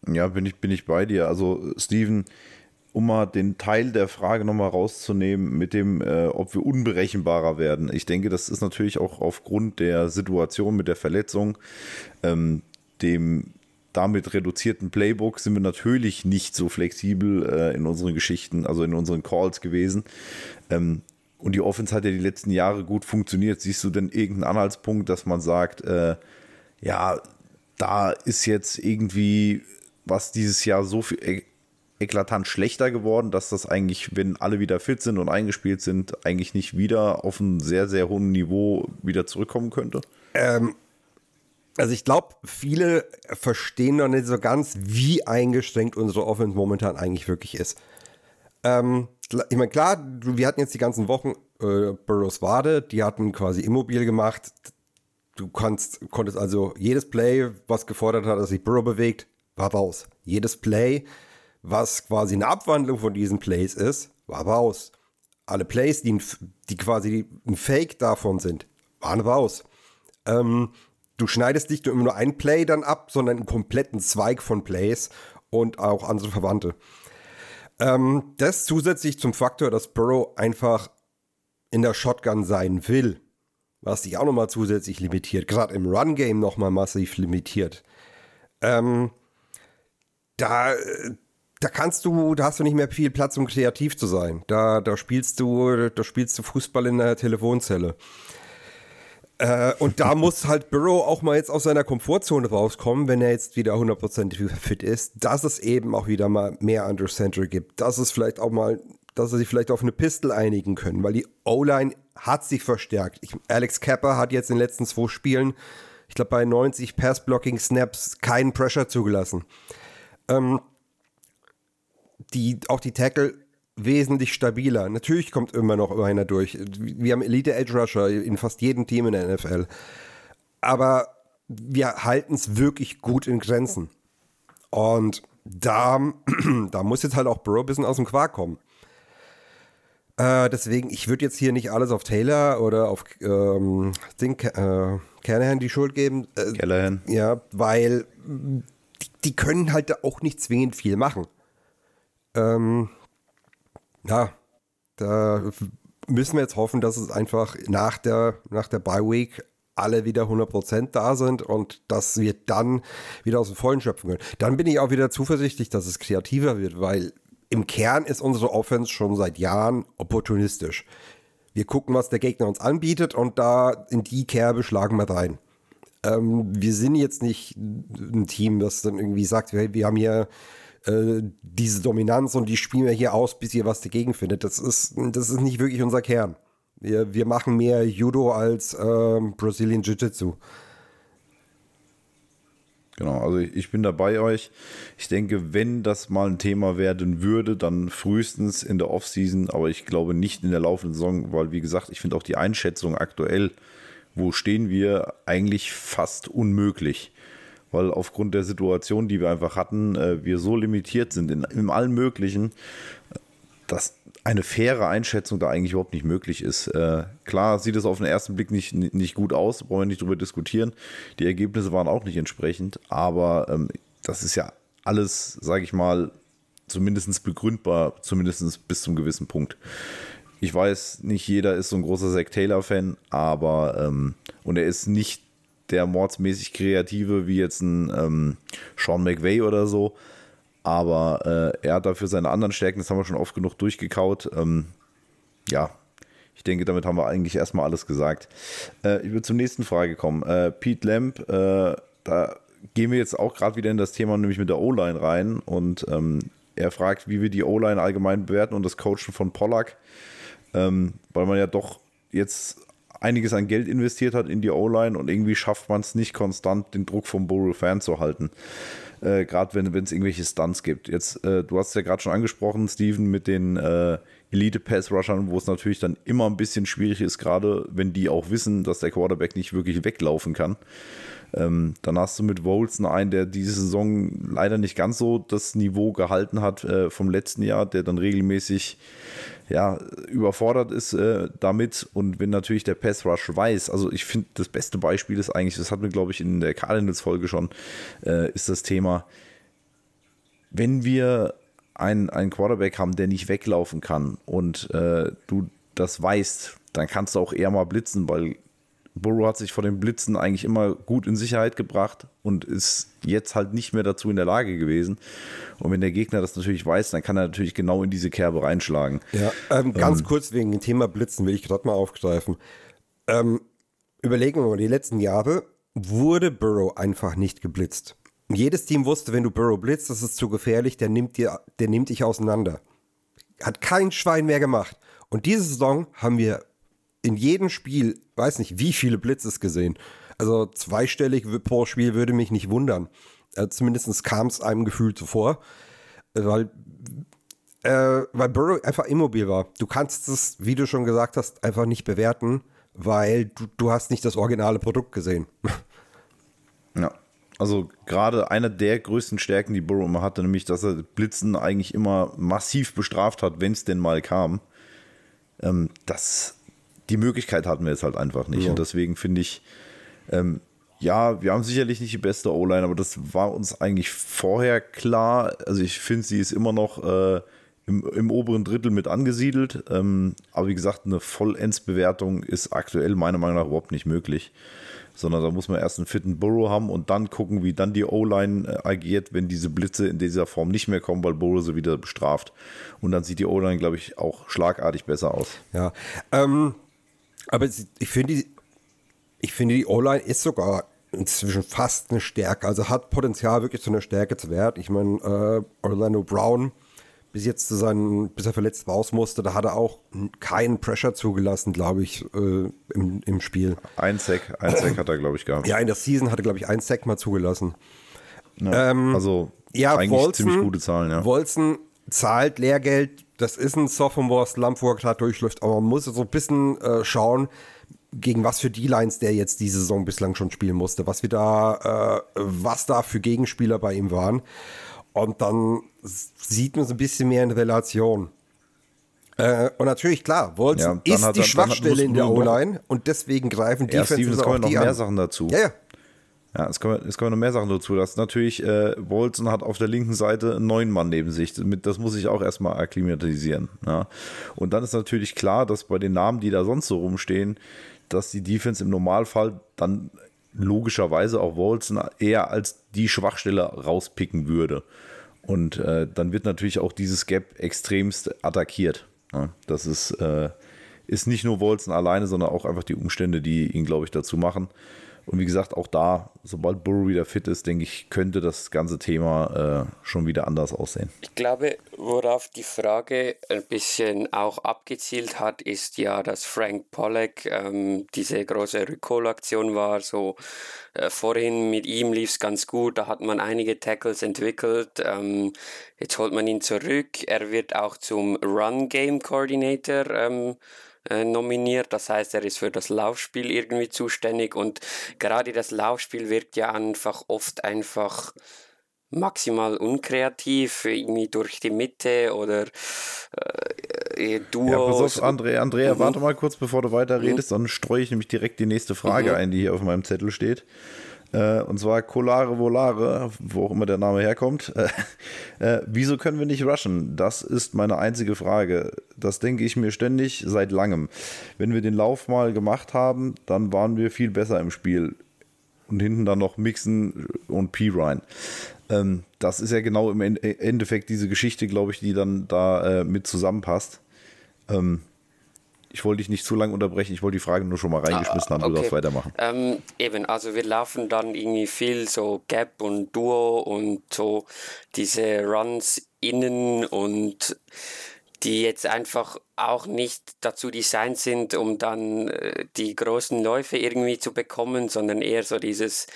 Ja, bin ich, bin ich bei dir. Also, Steven, um mal den Teil der Frage nochmal rauszunehmen, mit dem, äh, ob wir unberechenbarer werden. Ich denke, das ist natürlich auch aufgrund der Situation mit der Verletzung, ähm, dem damit reduzierten Playbook sind wir natürlich nicht so flexibel äh, in unseren Geschichten, also in unseren Calls gewesen. Ähm, und die Offense hat ja die letzten Jahre gut funktioniert. Siehst du denn irgendeinen Anhaltspunkt, dass man sagt, äh, ja, da ist jetzt irgendwie was dieses Jahr so viel e eklatant schlechter geworden, dass das eigentlich, wenn alle wieder fit sind und eingespielt sind, eigentlich nicht wieder auf ein sehr, sehr hohen Niveau wieder zurückkommen könnte? Also ich glaube, viele verstehen noch nicht so ganz, wie eingeschränkt unsere Offense momentan eigentlich wirklich ist. Ähm, ich meine, klar, wir hatten jetzt die ganzen Wochen äh, Burrows Wade, die hatten quasi immobil gemacht. Du kannst, konntest also jedes Play, was gefordert hat, dass sich Burrow bewegt, war raus. Jedes Play, was quasi eine Abwandlung von diesen Plays ist, war raus. Alle Plays, die, die quasi ein Fake davon sind, waren raus. Ähm, du schneidest nicht nur nur ein Play dann ab, sondern einen kompletten Zweig von Plays und auch andere Verwandte. Ähm, das zusätzlich zum Faktor, dass Burrow einfach in der Shotgun sein will, was dich auch nochmal zusätzlich limitiert, gerade im Run-Game nochmal massiv limitiert. Ähm, da, da kannst du, da hast du nicht mehr viel Platz, um kreativ zu sein. Da, da spielst du, da spielst du Fußball in der Telefonzelle. Äh, und da (laughs) muss halt Burrow auch mal jetzt aus seiner Komfortzone rauskommen, wenn er jetzt wieder 100% fit ist, dass es eben auch wieder mal mehr Under Center gibt, dass es vielleicht auch mal, dass sie sich vielleicht auf eine Pistol einigen können, weil die O-Line hat sich verstärkt. Ich, Alex Kappa hat jetzt in den letzten zwei Spielen, ich glaube bei 90 Pass-Blocking-Snaps keinen Pressure zugelassen. Ähm, die, auch die Tackle wesentlich stabiler. Natürlich kommt immer noch einer durch. Wir haben Elite Edge Rusher in fast jedem Team in der NFL. Aber wir halten es wirklich gut in Grenzen. Und da, (clears throat) da muss jetzt halt auch Burrow ein bisschen aus dem Quark kommen. Äh, deswegen, ich würde jetzt hier nicht alles auf Taylor oder auf ähm, Ding, äh, Callahan die Schuld geben. Äh, Callahan. Ja, weil die, die können halt auch nicht zwingend viel machen. Ähm, ja, da müssen wir jetzt hoffen, dass es einfach nach der, nach der Bye Week alle wieder 100% da sind und dass wir dann wieder aus dem Vollen schöpfen können. Dann bin ich auch wieder zuversichtlich, dass es kreativer wird, weil im Kern ist unsere Offense schon seit Jahren opportunistisch. Wir gucken, was der Gegner uns anbietet und da in die Kerbe schlagen wir rein. Ähm, wir sind jetzt nicht ein Team, das dann irgendwie sagt, wir, wir haben hier äh, diese Dominanz und die spielen wir hier aus, bis ihr was dagegen findet. Das ist, das ist nicht wirklich unser Kern. Wir, wir machen mehr Judo als ähm, Brazilian Jiu-Jitsu. Genau, also ich bin da bei euch. Ich denke, wenn das mal ein Thema werden würde, dann frühestens in der Offseason, aber ich glaube nicht in der laufenden Saison, weil wie gesagt, ich finde auch die Einschätzung aktuell, wo stehen wir, eigentlich fast unmöglich. Weil aufgrund der Situation, die wir einfach hatten, äh, wir so limitiert sind in, in allen möglichen, dass eine faire Einschätzung da eigentlich überhaupt nicht möglich ist. Äh, klar sieht es auf den ersten Blick nicht, nicht gut aus, brauchen wir nicht drüber diskutieren. Die Ergebnisse waren auch nicht entsprechend, aber ähm, das ist ja alles, sage ich mal, zumindest begründbar, zumindest bis zum gewissen Punkt. Ich weiß, nicht jeder ist so ein großer Zack Taylor-Fan, aber ähm, und er ist nicht der mordsmäßig kreative wie jetzt ein ähm, Sean McVay oder so, aber äh, er hat dafür seine anderen Stärken, das haben wir schon oft genug durchgekaut. Ähm, ja, ich denke, damit haben wir eigentlich erstmal alles gesagt. Äh, ich würde zur nächsten Frage kommen. Äh, Pete Lamp, äh, da gehen wir jetzt auch gerade wieder in das Thema, nämlich mit der O-Line rein. Und ähm, er fragt, wie wir die O-Line allgemein bewerten und das Coachen von Pollack, ähm, weil man ja doch jetzt einiges an Geld investiert hat in die O-Line und irgendwie schafft man es nicht konstant, den Druck vom Borough fernzuhalten. Äh, gerade wenn es irgendwelche Stunts gibt. Jetzt, äh, du hast ja gerade schon angesprochen, Steven, mit den äh, Elite-Pass-Rushern, wo es natürlich dann immer ein bisschen schwierig ist, gerade wenn die auch wissen, dass der Quarterback nicht wirklich weglaufen kann. Ähm, dann hast du mit Wolzen einen, der diese Saison leider nicht ganz so das Niveau gehalten hat äh, vom letzten Jahr, der dann regelmäßig ja, überfordert ist äh, damit. Und wenn natürlich der Pass Rush weiß, also ich finde, das beste Beispiel ist eigentlich, das hatten wir, glaube ich, in der Cardinals-Folge schon, äh, ist das Thema, wenn wir einen, einen Quarterback haben, der nicht weglaufen kann und äh, du das weißt, dann kannst du auch eher mal blitzen, weil Burrow hat sich vor den Blitzen eigentlich immer gut in Sicherheit gebracht und ist jetzt halt nicht mehr dazu in der Lage gewesen. Und wenn der Gegner das natürlich weiß, dann kann er natürlich genau in diese Kerbe reinschlagen. Ja, ähm, ganz ähm, kurz wegen dem Thema Blitzen will ich gerade mal aufgreifen. Ähm, überlegen wir mal, die letzten Jahre wurde Burrow einfach nicht geblitzt. Jedes Team wusste, wenn du Burrow blitzt, das ist zu gefährlich, der nimmt, dir, der nimmt dich auseinander. Hat kein Schwein mehr gemacht. Und diese Saison haben wir in jedem Spiel, weiß nicht, wie viele Blitzes gesehen. Also zweistellig pro Spiel würde mich nicht wundern. Äh, Zumindest kam es einem Gefühl zuvor, weil, äh, weil Burrow einfach immobil war. Du kannst es, wie du schon gesagt hast, einfach nicht bewerten, weil du, du hast nicht das originale Produkt gesehen. (laughs) Ja. Also gerade eine der größten Stärken, die Burrow immer hatte, nämlich, dass er Blitzen eigentlich immer massiv bestraft hat, wenn es denn mal kam. Ähm, das die Möglichkeit hatten wir jetzt halt einfach nicht. Ja. Und deswegen finde ich, ähm, ja, wir haben sicherlich nicht die beste O-Line, aber das war uns eigentlich vorher klar. Also ich finde, sie ist immer noch äh, im, im, oberen Drittel mit angesiedelt. Ähm, aber wie gesagt, eine Vollendsbewertung ist aktuell meiner Meinung nach überhaupt nicht möglich. Sondern da muss man erst einen fitten Burrow haben und dann gucken, wie dann die O-Line äh, agiert, wenn diese Blitze in dieser Form nicht mehr kommen, weil Burrow sie wieder bestraft. Und dann sieht die O-Line, glaube ich, auch schlagartig besser aus. Ja, ähm, aber ich finde, ich finde, die O-Line ist sogar inzwischen fast eine Stärke. Also hat Potenzial, wirklich zu einer Stärke zu werden. Ich meine, äh, Orlando Brown, bis jetzt zu seinen, bis er verletzt raus musste, da hat er auch keinen Pressure zugelassen, glaube ich, äh, im, im Spiel. Ein Sack, ein Sack hat er, glaube ich, gehabt. Ja, in der Season hat er, glaube ich, ein Sack mal zugelassen. Ja, ähm, also ja, eigentlich Wolzen, ziemlich gute Zahlen, ja. Wolzen zahlt Lehrgeld das ist ein Sophomore-Slump, wo er gerade durchläuft, aber man muss so ein bisschen äh, schauen, gegen was für D-Lines der jetzt diese Saison bislang schon spielen musste, was wir da, äh, was da für Gegenspieler bei ihm waren. Und dann sieht man so ein bisschen mehr in Relation. Äh, und natürlich, klar, Wilson Ja, dann ist hat die dann Schwachstelle muss- in der O-Line und deswegen greifen Ja, Defenses es auch kommen noch die mehr an. Sachen dazu. Ja, ja. Ja, es kommen, es kommen noch mehr Sachen dazu. Das ist natürlich, äh, Bolton hat auf der linken Seite einen neuen Mann neben sich. Das muss ich auch erstmal akklimatisieren. Ja. Und dann ist natürlich klar, dass bei den Namen, die da sonst so rumstehen, dass die Defense im Normalfall dann logischerweise auch Bolton eher als die Schwachstelle rauspicken würde. Und äh, dann wird natürlich auch dieses Gap extremst attackiert. Ja. Das ist, äh, ist nicht nur Wolzen alleine, sondern auch einfach die Umstände, die ihn, glaube ich, dazu machen. Und wie gesagt, auch da, sobald Burrow wieder fit ist, denke ich, könnte das ganze Thema äh, schon wieder anders aussehen. Ich glaube, worauf die Frage ein bisschen auch abgezielt hat, ist ja, dass Frank Pollack ähm, diese große Recall-Aktion war. So äh, vorhin mit ihm lief es ganz gut, da hat man einige Tackles entwickelt. Ähm, jetzt holt man ihn zurück. Er wird auch zum Run-Game-Coordinator ähm, äh, nominiert. Das heißt, er ist für das Laufspiel irgendwie zuständig und gerade das Laufspiel wirkt ja einfach oft einfach maximal unkreativ, irgendwie durch die Mitte oder äh, Duos. Ja, pass auf, André, Andrea, Mhm. warte mal kurz, bevor du weiter redest, dann streue ich nämlich direkt die nächste Frage Mhm. ein, die hier auf meinem Zettel steht. Äh, und zwar Colare Volare, wo auch immer der Name herkommt. (laughs) Äh, äh, wieso können wir nicht rushen? Das ist meine einzige Frage. Das denke ich mir ständig seit langem. Wenn wir den Lauf mal gemacht haben, dann waren wir viel besser im Spiel. Und hinten dann noch Mixen und P-Ryan. Ähm, das ist ja genau im En- Endeffekt diese Geschichte, glaube ich, die dann da äh, mit zusammenpasst. Ähm, ich wollte dich nicht zu lange unterbrechen, ich wollte die Frage nur schon mal reingeschmissen haben, du darfst weitermachen. Ähm, eben, also wir laufen dann irgendwie viel so Gap und Duo und so diese Runs innen und die jetzt einfach auch nicht dazu designt sind, um dann äh, die großen Läufe irgendwie zu bekommen, sondern eher so dieses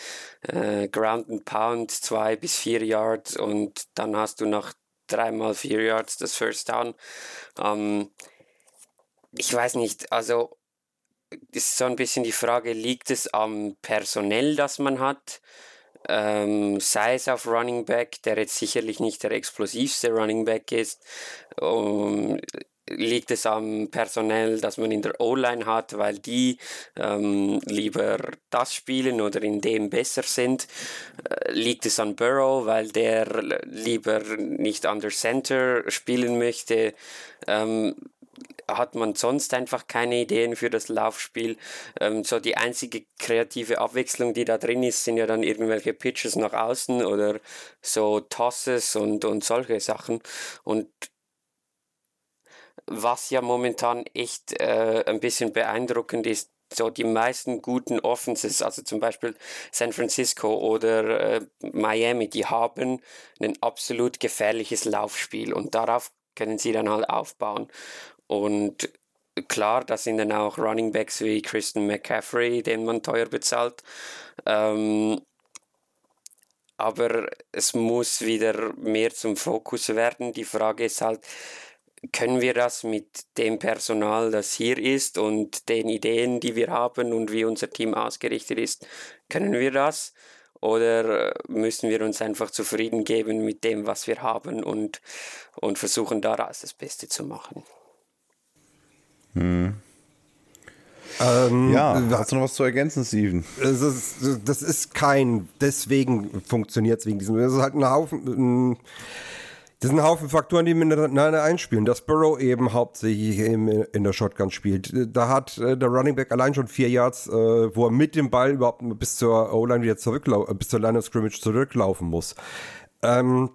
äh, Ground and Pound, zwei bis vier Yards und dann hast du nach dreimal vier Yards das First Down. Ähm, ich weiß nicht, also ist so ein bisschen die Frage, liegt es am Personell, das man hat? Ähm, sei es auf Running Back, der jetzt sicherlich nicht der explosivste Running Back ist. Um, liegt es am Personell, das man in der O-Line hat, weil die ähm, lieber das spielen oder in dem besser sind? Äh, liegt es an Burrow, weil der lieber nicht under Center spielen möchte? Ähm, hat man sonst einfach keine Ideen für das Laufspiel. Ähm, so die einzige kreative Abwechslung, die da drin ist, sind ja dann irgendwelche Pitches nach außen oder so Tosses und, und solche Sachen. Und was ja momentan echt äh, ein bisschen beeindruckend ist, so die meisten guten Offenses, also zum Beispiel San Francisco oder äh, Miami, die haben ein absolut gefährliches Laufspiel und darauf können sie dann halt aufbauen. Und klar, das sind dann auch Running Backs wie Christian McCaffrey, den man teuer bezahlt. Ähm, aber es muss wieder mehr zum Fokus werden. Die Frage ist halt, können wir das mit dem Personal, das hier ist und den Ideen, die wir haben und wie unser Team ausgerichtet ist, können wir das? Oder müssen wir uns einfach zufrieden geben mit dem, was wir haben und, und versuchen daraus das Beste zu machen? Ähm, Ja, äh, hast du noch was zu ergänzen, Steven? es ist, das ist kein, deswegen funktioniert es wegen diesem. Das ist halt ein Haufen. Das sind ein Haufen Faktoren, die miteinander einspielen. Dass Burrow eben hauptsächlich in, in der Shotgun spielt. Da hat äh, der Running Back allein schon vier Yards, äh, wo er mit dem Ball überhaupt bis zur O-Line wieder zurücklaufen, bis zur Line of Scrimmage zurücklaufen muss. Ähm,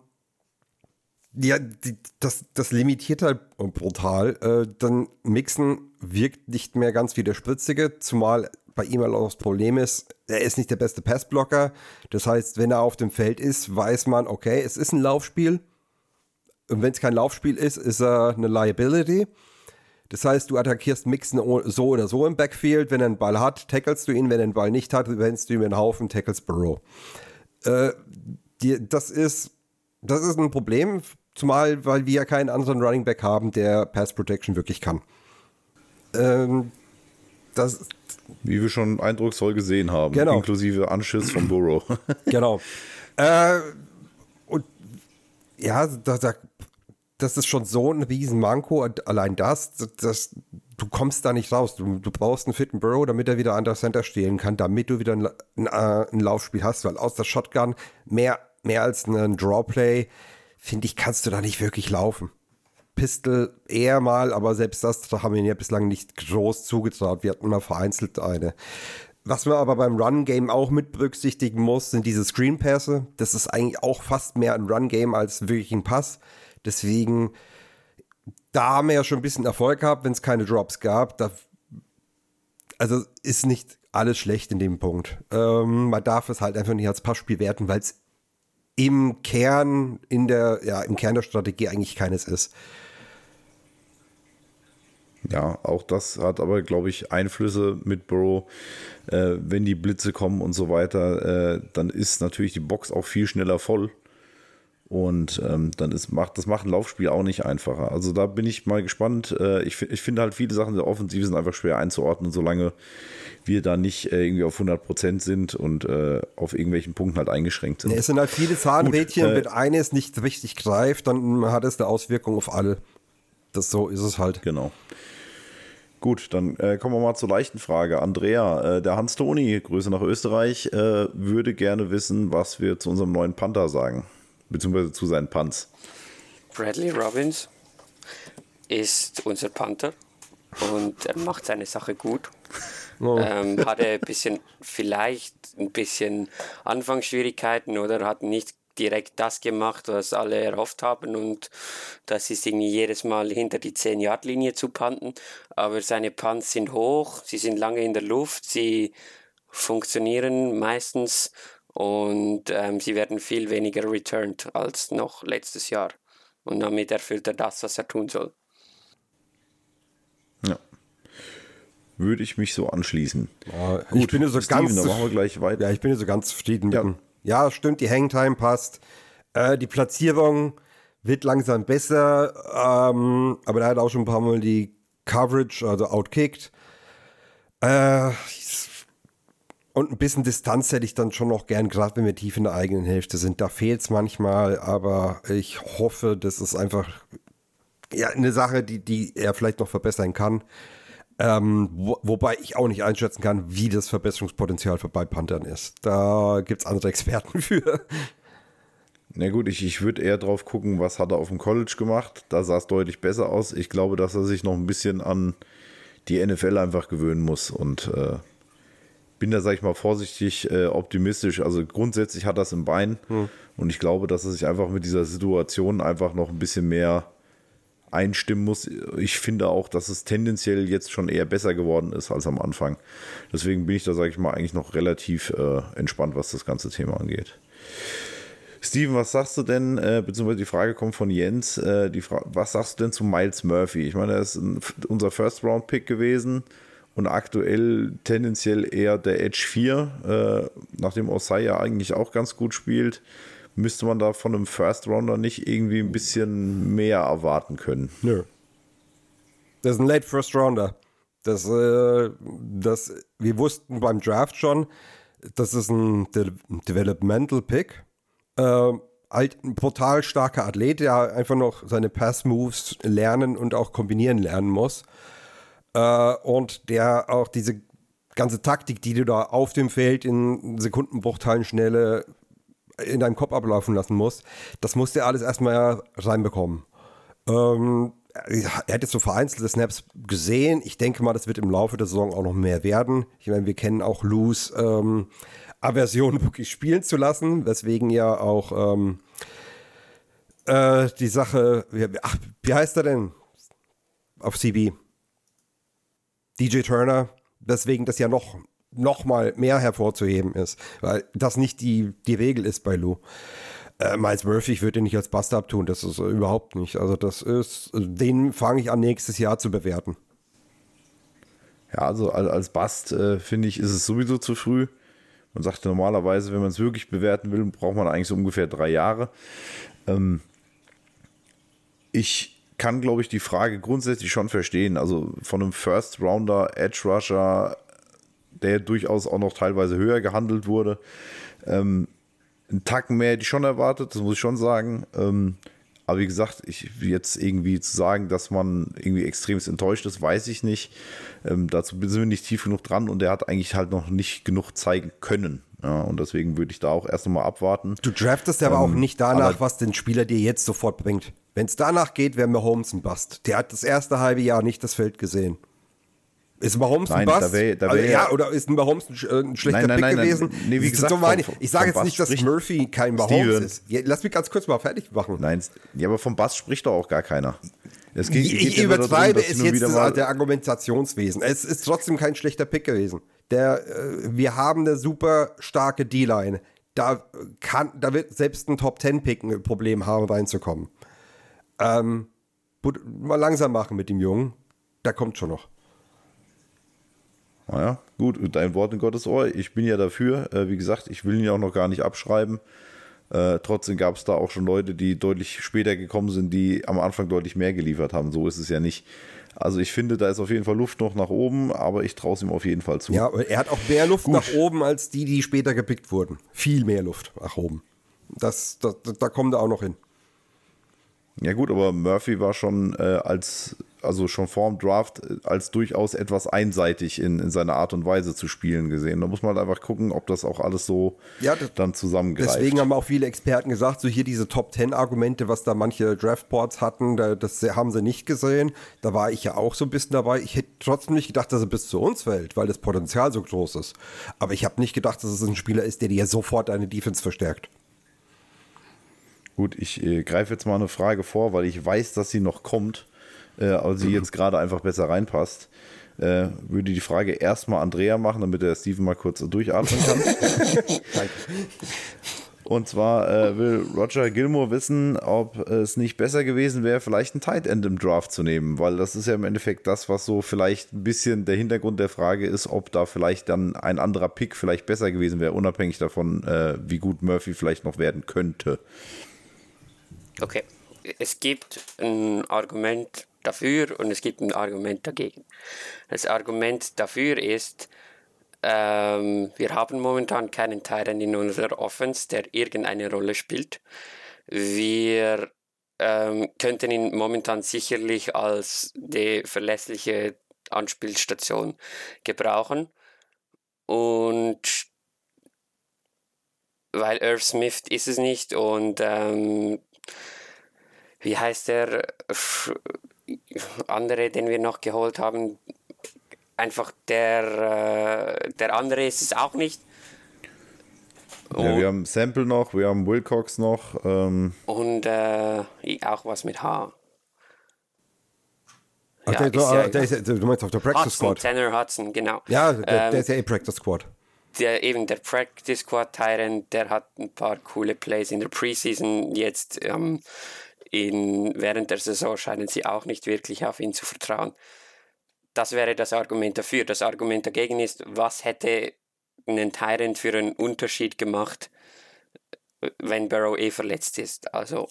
ja, die, das, das limitiert halt brutal. Äh, dann Mixen wirkt nicht mehr ganz wie der Spritzige, zumal bei ihm halt auch das Problem ist, er ist nicht der beste Passblocker. Das heißt, wenn er auf dem Feld ist, weiß man, okay, es ist ein Laufspiel. Und wenn es kein Laufspiel ist, ist er eine Liability. Das heißt, du attackierst Mixen so oder so im Backfield. Wenn er einen Ball hat, tackelst du ihn. Wenn er einen Ball nicht hat, rennst du ihm einen Haufen, tackelst Burrow. Äh, die, das ist das ist ein Problem, zumal weil wir ja keinen anderen Running Back haben, der Pass Protection wirklich kann. Ähm, das, Wie wir schon eindrucksvoll gesehen haben, Genau. inklusive Anschiss von Burrow. (laughs) genau. äh, und ja, da, da, das ist schon so ein Riesenmanko. Allein das, das, du kommst da nicht raus. Du, du brauchst einen fitten Burrow, damit er wieder an der Center stehen kann, damit du wieder ein, ein, äh, ein Laufspiel hast, weil aus der Shotgun mehr, mehr als ein Drawplay, finde ich, kannst du da nicht wirklich laufen. Pistol eher mal, aber selbst das haben wir ja bislang nicht groß zugetraut. Wir hatten mal vereinzelt eine. Was man aber beim Run-Game auch mit berücksichtigen muss, sind diese Screen-Pässe. Das ist eigentlich auch fast mehr ein Run-Game als wirklich ein Pass. Deswegen, da haben wir ja schon ein bisschen Erfolg gehabt, wenn es keine Drops gab. Da, also ist nicht alles schlecht in dem Punkt. Ähm, man darf es halt einfach nicht als Passspiel werten, weil es im Kern, in der, ja, im Kern der Strategie eigentlich keines ist. Ja, auch das hat aber, glaube ich, Einflüsse mit Burrow. Äh, wenn die Blitze kommen und so weiter, äh, dann ist natürlich die Box auch viel schneller voll. Und ähm, dann ist, macht, das macht ein Laufspiel auch nicht einfacher. Also da bin ich mal gespannt. Äh, ich, ich finde halt viele Sachen der Offensive sind einfach schwer einzuordnen, solange wir da nicht äh, irgendwie auf 100% sind und äh, auf irgendwelchen Punkten halt eingeschränkt sind. Es sind halt viele Zahnrädchen. Gut, äh, wenn eines nicht richtig greift, dann hat es eine Auswirkung auf alle. Das so ist es halt. Genau. Gut, dann äh, kommen wir mal zur leichten Frage. Andrea, äh, der Hans Toni, Grüße nach Österreich, äh, würde gerne wissen, was wir zu unserem neuen Panther sagen, beziehungsweise zu seinen Punts. Bradley Robbins ist unser Panther und er macht seine Sache gut. Oh. Ähm, hatte ein bisschen, vielleicht ein bisschen Anfangsschwierigkeiten oder hat nicht direkt das gemacht, was alle erhofft haben und das ist irgendwie jedes Mal hinter die 10-Yard-Linie zu panten. Aber seine Punts sind hoch, sie sind lange in der Luft, sie funktionieren meistens und ähm, sie werden viel weniger returned als noch letztes Jahr. Und damit erfüllt er das, was er tun soll. Ja. Würde ich mich so anschließen. Ja, Gut, ich bin ja so Steven, ganz, machen wir gleich weiter. Ja, ich bin ja so ganz zufrieden ja. ja, stimmt, die Hangtime passt. Äh, die Platzierung wird langsam besser, ähm, aber er hat auch schon ein paar Mal die Coverage, also outkickt. Äh, und ein bisschen Distanz hätte ich dann schon noch gern, gerade wenn wir tief in der eigenen Hälfte sind. Da fehlt es manchmal, aber ich hoffe, das ist einfach ja, eine Sache, die, die er vielleicht noch verbessern kann. Ähm, wo, wobei ich auch nicht einschätzen kann, wie das Verbesserungspotenzial für bei Panthern ist. Da gibt es andere Experten (laughs) für. Na gut, ich, ich würde eher drauf gucken, was hat er auf dem College gemacht. Da sah es deutlich besser aus. Ich glaube, dass er sich noch ein bisschen an die NFL einfach gewöhnen muss und äh, bin da, sag ich mal, vorsichtig äh, optimistisch. Also grundsätzlich hat es im Bein hm. und ich glaube, dass er sich einfach mit dieser Situation einfach noch ein bisschen mehr einstimmen muss. Ich finde auch, dass es tendenziell jetzt schon eher besser geworden ist als am Anfang. Deswegen bin ich da, sage ich mal, eigentlich noch relativ äh, entspannt, was das ganze Thema angeht. Steven, was sagst du denn, äh, beziehungsweise die Frage kommt von Jens, äh, die Fra was sagst du denn zu Miles Murphy? Ich meine, er ist ein, unser First-Round-Pick gewesen und aktuell tendenziell eher der Edge 4, äh, nachdem Osai ja eigentlich auch ganz gut spielt müsste man da von einem First Rounder nicht irgendwie ein bisschen mehr erwarten können. Nö. Das ist ein Late First Rounder. Das, äh, das, wir wussten beim Draft schon, das ist ein De Developmental Pick. Äh, halt ein brutal starker Athlet, der einfach noch seine Pass-Moves lernen und auch kombinieren lernen muss. Äh, und der auch diese ganze Taktik, die du da auf dem Feld in Sekundenbruchteilen schnelle in deinem Kopf ablaufen lassen musst, das musst du alles erstmal reinbekommen. Ähm, er hat jetzt so vereinzelte Snaps gesehen. Ich denke mal, das wird im Laufe der Saison auch noch mehr werden. Ich meine, wir kennen auch Luz ähm, Aversion wirklich spielen zu lassen, weswegen ja auch ähm, äh, die Sache, ach, wie heißt er denn auf CB? DJ Turner, weswegen das ja noch noch mal mehr hervorzuheben ist, weil das nicht die, die Regel ist bei Lou. Äh, Miles Murphy, ich würde den nicht als Bust abtun, das ist überhaupt nicht. Also das ist, den fange ich an nächstes Jahr zu bewerten. Ja, also als Bast äh, finde ich, ist es sowieso zu früh. Man sagt normalerweise, wenn man es wirklich bewerten will, braucht man eigentlich so ungefähr drei Jahre. Ähm, ich kann, glaube ich, die Frage grundsätzlich schon verstehen. Also von einem First Rounder, Edge Rusher, der durchaus auch noch teilweise höher gehandelt wurde. Ähm, einen Tacken mehr hätte ich schon erwartet, das muss ich schon sagen. Ähm, aber wie gesagt, ich jetzt irgendwie zu sagen, dass man irgendwie extremst enttäuscht ist, weiß ich nicht. Ähm, dazu sind wir nicht tief genug dran und er hat eigentlich halt noch nicht genug zeigen können. Ja, und deswegen würde ich da auch erst nochmal abwarten. Du draftest aber ähm, auch nicht danach, was den Spieler dir jetzt sofort bringt. Wenn es danach geht, wäre Mahomes ein Bust. Der hat das erste halbe Jahr nicht das Feld gesehen. Ist Mahomes nein, ein Bust? Da wär, da wär, also, ja, oder ist ein Mahomes ein, äh, ein schlechter nein, nein, Pick gewesen? Nee, wie gesagt, so meine, ich sage jetzt Bass nicht, dass Murphy kein Mahomes Steven. ist. Ja, lass mich ganz kurz mal fertig machen. Nein, ja, aber vom Bass spricht doch auch gar keiner. Es geht, ich, ich übertreibe darum, es jetzt das, der Argumentationswesen. Es ist trotzdem kein schlechter Pick gewesen. Der, äh, wir haben eine super starke D-Line. Da, kann, da wird selbst ein Top-10-Pick ein Problem haben, reinzukommen. Ähm, mal langsam machen mit dem Jungen. Da kommt schon noch. Naja, gut, dein Wort in Gottes Ohr. Ich bin ja dafür. Äh, wie gesagt, ich will ihn ja auch noch gar nicht abschreiben. Äh, trotzdem gab es da auch schon Leute, die deutlich später gekommen sind, die am Anfang deutlich mehr geliefert haben. So ist es ja nicht. Also ich finde, da ist auf jeden Fall Luft noch nach oben, aber ich traue es ihm auf jeden Fall zu. Ja, er hat auch mehr Luft Gut. nach oben als die, die später gepickt wurden. Viel mehr Luft nach oben. Das, das, da kommt er auch noch hin. Ja gut, aber Murphy war schon äh, als also schon vorm Draft äh, als durchaus etwas einseitig in, in seiner Art und Weise zu spielen gesehen. Da muss man halt einfach gucken, ob das auch alles so ja, das, dann zusammengreift. Deswegen haben auch viele Experten gesagt, so hier diese Top Ten Argumente, was da manche Draftboards hatten, da, das haben sie nicht gesehen. Da war ich ja auch so ein bisschen dabei. Ich hätte trotzdem nicht gedacht, dass er bis zu uns fällt, weil das Potenzial so groß ist. Aber ich habe nicht gedacht, dass es ein Spieler ist, der dir sofort eine Defense verstärkt. Gut, ich äh, greife jetzt mal eine Frage vor, weil ich weiß, dass sie noch kommt äh, aber sie (laughs) jetzt gerade einfach besser reinpasst. Äh, würde die Frage erstmal Andrea machen, damit der Steven mal kurz durchatmen kann. (laughs) Und zwar äh, will Roger Gilmore wissen, ob es nicht besser gewesen wäre, vielleicht ein Tight End im Draft zu nehmen, weil das ist ja im Endeffekt das, was so vielleicht ein bisschen der Hintergrund der Frage ist, ob da vielleicht dann ein anderer Pick vielleicht besser gewesen wäre, unabhängig davon, äh, wie gut Murphy vielleicht noch werden könnte. Okay, es gibt ein Argument dafür und es gibt ein Argument dagegen. Das Argument dafür ist, ähm, wir haben momentan keinen Teil in unserer Offense, der irgendeine Rolle spielt. Wir ähm, könnten ihn momentan sicherlich als die verlässliche Anspielstation gebrauchen. Und weil Irv Smith ist es nicht und ähm, wie heißt der? andere, den wir noch geholt haben, einfach der, äh, der andere ist es auch nicht. Ja, wir haben Sample noch, wir haben Wilcox noch. Ähm. Und äh, auch was mit H. Ach, ja, der, ja, der ist, du meinst auf der Practice Hudson, Squad? Tanner Hudson, genau. Ja, der, ähm, der ist ja eh Practice Squad. Der, eben der Practice Squad Tyrant, der hat ein paar coole Plays in der Preseason jetzt ähm, in, während der Saison scheinen sie auch nicht wirklich auf ihn zu vertrauen. Das wäre das Argument dafür. Das Argument dagegen ist, was hätte einen Tyrant für einen Unterschied gemacht, wenn Barrow eh verletzt ist. Also,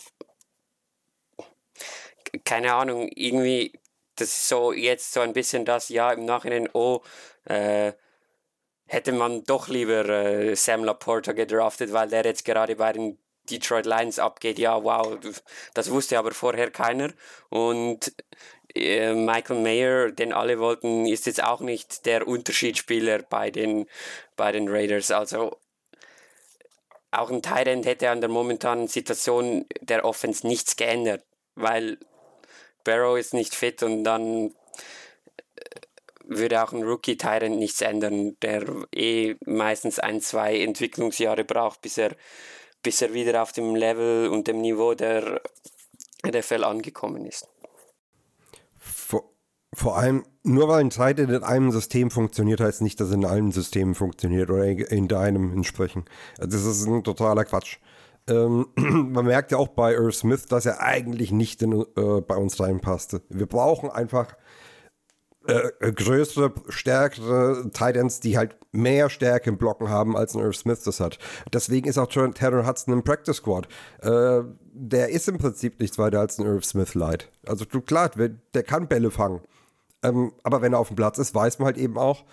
keine Ahnung, irgendwie, das ist so jetzt so ein bisschen das, ja, im Nachhinein, oh, äh, hätte man doch lieber äh, Sam Laporta gedraftet, weil der jetzt gerade bei den Detroit Lions abgeht, ja, wow, das wusste aber vorher keiner. Und äh, Michael Mayer, den alle wollten, ist jetzt auch nicht der Unterschiedsspieler bei den, bei den Raiders. Also auch ein Tyrant hätte an der momentanen Situation der Offense nichts geändert, weil Barrow ist nicht fit und dann würde auch ein Rookie Tyrant nichts ändern, der eh meistens ein, zwei Entwicklungsjahre braucht, bis er bis er wieder auf dem Level und dem Niveau der NFL angekommen ist. Vor, vor allem, nur weil ein Zeit in einem System funktioniert, heißt nicht, dass er in allen Systemen funktioniert oder in deinem entsprechen. Also das ist ein totaler Quatsch. Ähm, (clears throat) man merkt ja auch bei Irv Smith, dass er eigentlich nicht in, äh, bei uns reinpasste. Wir brauchen einfach äh, äh, größere, stärkere Titans, die halt mehr Stärke im Blocken haben, als ein Irv Smith das hat. Deswegen ist auch Tanner Hudson im Practice Squad. Äh, der ist im Prinzip nichts weiter als ein Irv Smith Light. Also klar, der kann Bälle fangen. Ähm, aber wenn er auf dem Platz ist, weiß man halt eben auch,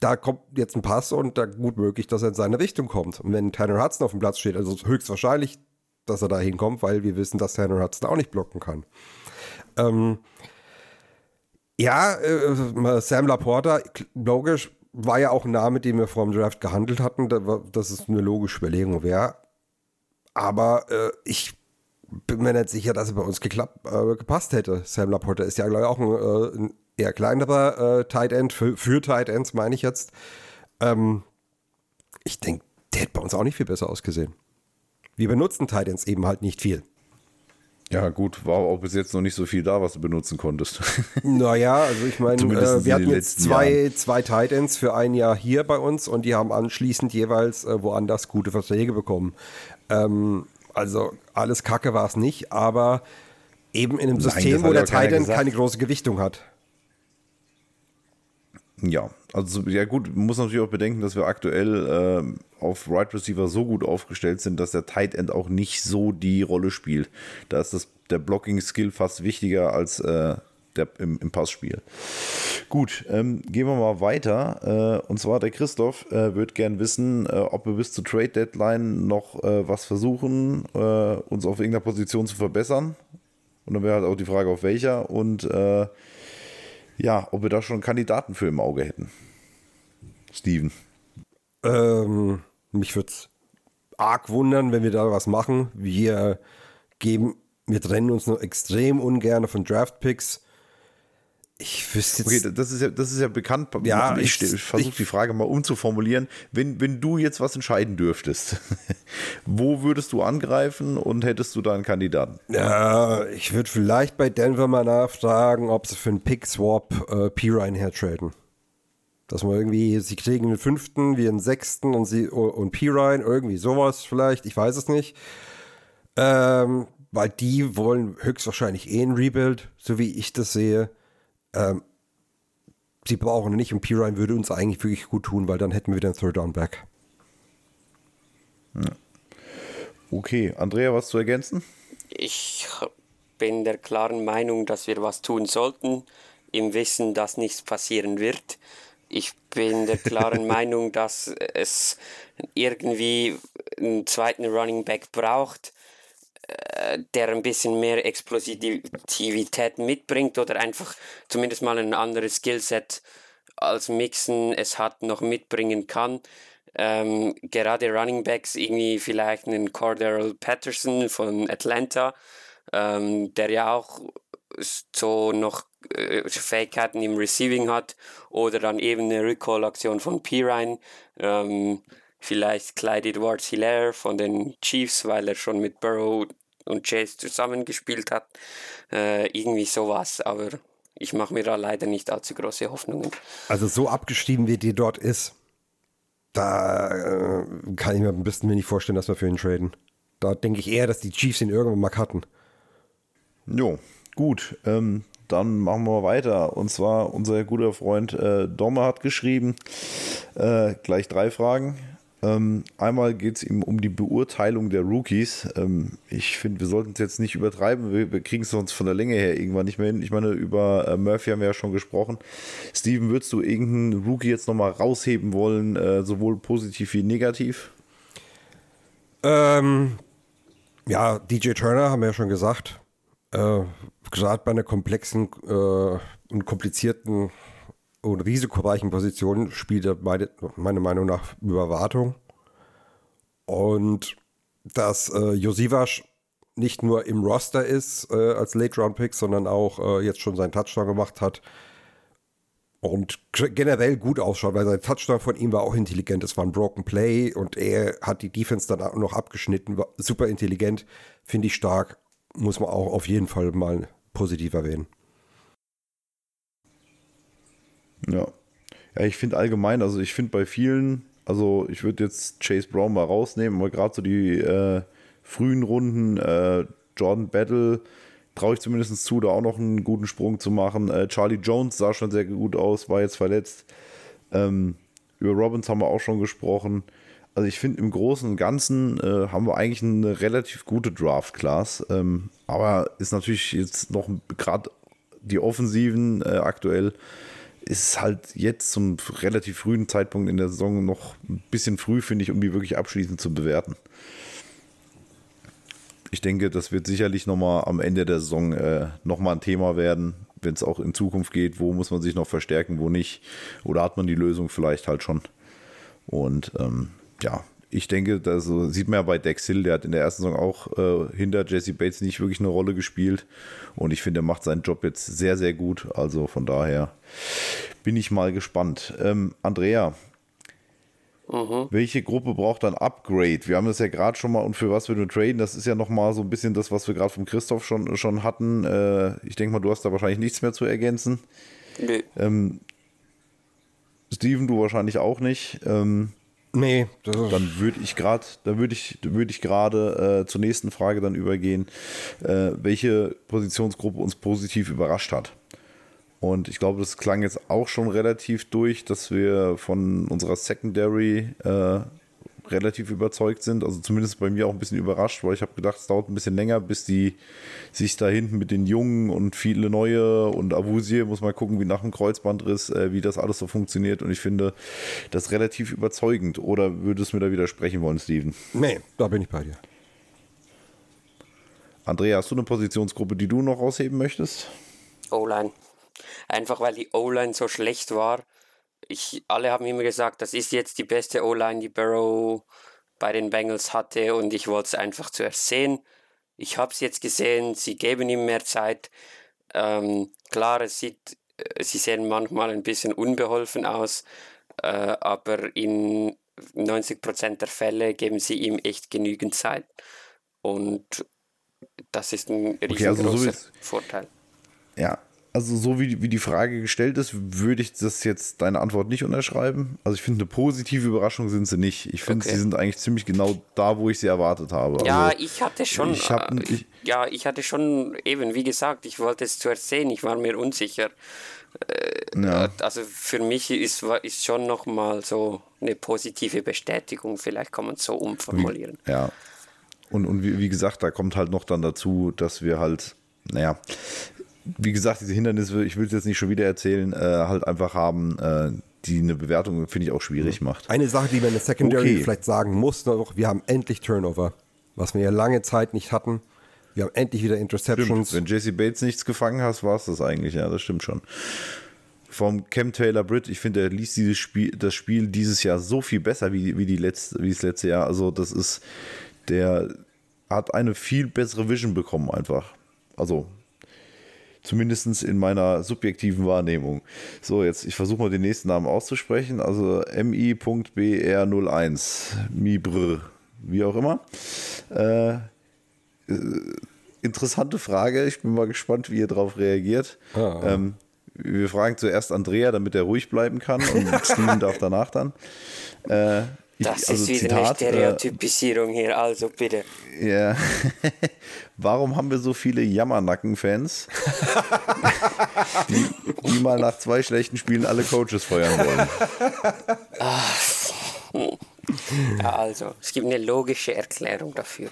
da kommt jetzt ein Pass und da gut möglich, dass er in seine Richtung kommt. Und wenn Tanner Hudson auf dem Platz steht, also höchstwahrscheinlich dass er da hinkommt, weil wir wissen, dass Henry Hudson auch nicht blocken kann. Ähm, ja, äh, Sam Laporta, logisch, war ja auch ein Name, den wir vor dem Draft gehandelt hatten, dass es eine logische Überlegung wäre. Aber äh, ich bin mir nicht sicher, dass er bei uns geklappt, äh, gepasst hätte. Sam Laporta ist ja, glaube ich, auch ein, äh, ein eher kleinerer äh, Tight End, für, für Tight Ends meine ich jetzt. Ähm, ich denke, der hätte bei uns auch nicht viel besser ausgesehen. Wir benutzen Tight Ends eben halt nicht viel. Ja, gut, war auch bis jetzt noch nicht so viel da, was du benutzen konntest. (laughs) Naja, also ich meine, äh, wir hatten jetzt zwei, zwei Tight Ends für ein Jahr hier bei uns und die haben anschließend jeweils äh, woanders gute Verträge bekommen. Ähm, also alles Kacke war es nicht, aber eben in einem Nein, System, wo der Tight End keine große Gewichtung hat. Ja, also ja gut, man muss natürlich auch bedenken, dass wir aktuell äh, auf Right Receiver so gut aufgestellt sind, dass der Tight End auch nicht so die Rolle spielt. Da ist das, der Blocking-Skill fast wichtiger als äh, der, im, im Passspiel. Gut, ähm, gehen wir mal weiter. Äh, und zwar der Christoph äh, wird gern wissen, äh, ob wir bis zur Trade Deadline noch äh, was versuchen, äh, uns auf irgendeiner Position zu verbessern. Und dann wäre halt auch die Frage, auf welcher. Und äh, ja, ob wir da schon Kandidaten für im Auge hätten. Steven. Ähm, mich würde es arg wundern, wenn wir da was machen. Wir geben, wir trennen uns noch extrem ungern von Draft-Picks. Ich wüsste jetzt. Okay, das ist ja, das ist ja bekannt. Ja, ich, ich versuche die Frage mal umzuformulieren. Wenn, wenn du jetzt was entscheiden dürftest, (laughs) wo würdest du angreifen und hättest du da einen Kandidaten? Ja, ich würde vielleicht bei Denver mal nachfragen, ob sie für einen Pick-Swap äh, Pirine hertraden. Dass man irgendwie, sie kriegen einen fünften, wie einen sechsten und sie und Pirine, irgendwie sowas vielleicht, ich weiß es nicht. Ähm, weil die wollen höchstwahrscheinlich eh ein Rebuild, so wie ich das sehe. Ähm, sie brauchen nicht und Pirine würde uns eigentlich wirklich gut tun, weil dann hätten wir den Third Down Back. Okay, Andrea, was zu ergänzen? Ich bin der klaren Meinung, dass wir was tun sollten, im Wissen, dass nichts passieren wird. Ich bin der klaren (laughs) Meinung, dass es irgendwie einen zweiten Running Back braucht der ein bisschen mehr Explosivität mitbringt oder einfach zumindest mal ein anderes Skillset als Mixen es hat noch mitbringen kann. Ähm, gerade Running Backs, irgendwie vielleicht einen Cordero Patterson von Atlanta, ähm, der ja auch so noch äh, Fähigkeiten im Receiving hat oder dann eben eine Recall-Aktion von Pirine. Ähm, vielleicht Clyde Edwards Hilaire von den Chiefs, weil er schon mit Burrow und Chase zusammengespielt hat. Äh, irgendwie sowas, aber ich mache mir da leider nicht allzu große Hoffnungen. Also so abgeschrieben, wie die dort ist, da äh, kann ich mir ein bisschen wenig vorstellen, dass wir für ihn traden. Da denke ich eher, dass die Chiefs ihn irgendwann mal cutten. Jo, gut. Ähm, dann machen wir weiter. Und zwar unser guter Freund äh, Domme hat geschrieben, äh, gleich drei Fragen. Ähm, einmal geht es ihm um die Beurteilung der Rookies. Ähm, ich finde, wir sollten es jetzt nicht übertreiben. Wir, wir kriegen es sonst von der Länge her irgendwann nicht mehr hin. Ich meine, über äh, Murphy haben wir ja schon gesprochen. Steven, würdest du irgendeinen Rookie jetzt nochmal rausheben wollen, äh, sowohl positiv wie negativ? Ähm, ja, DJ Turner haben wir ja schon gesagt. Äh, Gerade bei einer komplexen äh, und komplizierten und risikoreichen Positionen spielt er meine, meiner Meinung nach Überwartung. Und dass äh, Josivasch nicht nur im Roster ist äh, als Late-Round-Pick, sondern auch äh, jetzt schon seinen Touchdown gemacht hat und generell gut ausschaut, weil sein Touchdown von ihm war auch intelligent. Es war ein Broken Play und er hat die Defense dann auch noch abgeschnitten. War super intelligent, finde ich stark. Muss man auch auf jeden Fall mal positiv erwähnen. Ja. Ja, ich finde allgemein, also ich finde bei vielen, also ich würde jetzt Chase Brown mal rausnehmen, aber gerade so die äh, frühen Runden, äh, Jordan Battle, traue ich zumindest zu, da auch noch einen guten Sprung zu machen. Äh, Charlie Jones sah schon sehr gut aus, war jetzt verletzt. Ähm, über Robbins haben wir auch schon gesprochen. Also ich finde im Großen und Ganzen äh, haben wir eigentlich eine relativ gute Draft-Class. Ähm, aber ist natürlich jetzt noch gerade die Offensiven äh, aktuell ist halt jetzt zum relativ frühen Zeitpunkt in der Saison noch ein bisschen früh, finde ich, um die wirklich abschließend zu bewerten. ich denke, das wird sicherlich nochmal am Ende der Saison äh, nochmal ein Thema werden, wenn es auch in Zukunft geht. Wo muss man sich noch verstärken, wo nicht? Oder hat man die Lösung vielleicht halt schon? Und ähm, ja, ich denke, das sieht man ja bei Dex Hill, der hat in der ersten Saison auch äh, hinter Jesse Bates nicht wirklich eine Rolle gespielt. Und ich finde, er macht seinen Job jetzt sehr, sehr gut. Also von daher bin ich mal gespannt. Ähm, Andrea, Mhm. Welche Gruppe braucht dann Upgrade? Wir haben das ja gerade schon mal und für was wir nur traden, das ist ja nochmal so ein bisschen das, was wir gerade vom Christoph schon, schon hatten. Äh, ich denke mal, du hast da wahrscheinlich nichts mehr zu ergänzen. Nee. Ähm, Steven, du wahrscheinlich auch nicht. Ähm, nee. Dann würde ich gerade, dann würde ich, würde ich gerade äh, zur nächsten Frage dann übergehen, äh, welche Positionsgruppe uns positiv überrascht hat. Und ich glaube, das klang jetzt auch schon relativ durch, dass wir von unserer Secondary äh, relativ überzeugt sind. Also zumindest bei mir auch ein bisschen überrascht, weil ich habe gedacht, es dauert ein bisschen länger, bis die sich da hinten mit den Jungen und viele neue und Avusier, muss mal gucken, wie nach dem Kreuzbandriss, äh, wie das alles so funktioniert. Und ich finde das relativ überzeugend. Oder würdest du mir da widersprechen wollen, Steven? Nee, da bin ich bei dir. Andrea, hast du eine Positionsgruppe, die du noch ausheben möchtest? O-Line. Einfach weil die O-Line so schlecht war. Ich, alle haben immer gesagt, das ist jetzt die beste O-Line, die Burrow bei den Bengals hatte und ich wollte es einfach zuerst sehen. Ich habe es jetzt gesehen, sie geben ihm mehr Zeit. Ähm, klar, es sieht, äh, sie sehen manchmal ein bisschen unbeholfen aus, äh, aber in 90% der Fälle geben sie ihm echt genügend Zeit. Und das ist ein riesengroßer okay, also so Vorteil. Ja, also so wie, wie die Frage gestellt ist, würde ich das jetzt deine Antwort nicht unterschreiben. Also ich finde, eine positive Überraschung sind sie nicht. Ich finde, okay. sie sind eigentlich ziemlich genau da, wo ich sie erwartet habe. Ja, also, ich hatte schon, ich hab, äh, ich, ja, ich hatte schon eben, wie gesagt, ich wollte es zuerst sehen, ich war mir unsicher. Äh, ja. Also für mich ist, ist schon nochmal so eine positive Bestätigung, vielleicht kann man es so umformulieren. Ja. Und, und wie, wie gesagt, da kommt halt noch dann dazu, dass wir halt, naja, wie gesagt, diese Hindernisse, ich will es jetzt nicht schon wieder erzählen, äh, halt einfach haben, äh, die eine Bewertung, finde ich, auch schwierig macht. Eine Sache, die man in der Secondary okay. vielleicht sagen muss, noch, wir haben endlich Turnover, was wir ja lange Zeit nicht hatten. Wir haben endlich wieder Interceptions. Stimmt. Wenn Jesse Bates nichts gefangen hast, war es das eigentlich, ja, das stimmt schon. Vom Cam Taylor Britt, ich finde, er liest dieses Spiel, das Spiel dieses Jahr so viel besser wie, wie, die letzte, wie das letzte Jahr. Also, das ist, der hat eine viel bessere Vision bekommen, einfach. Also, Zumindest in meiner subjektiven Wahrnehmung. So, jetzt, ich versuche mal den nächsten Namen auszusprechen. Also mi.br01. Mibr, wie auch immer. Äh, äh, interessante Frage. Ich bin mal gespannt, wie ihr darauf reagiert. Ah. Ähm, wir fragen zuerst Andrea, damit er ruhig bleiben kann und Steven (laughs) darf danach dann. Äh, das also ist wieder Zitat, eine äh, Stereotypisierung äh, hier, also bitte. Ja. (laughs) Warum haben wir so viele Jammernacken-Fans, die, die, mal nach zwei schlechten Spielen alle Coaches feuern wollen? Ja, also, es gibt eine logische Erklärung dafür.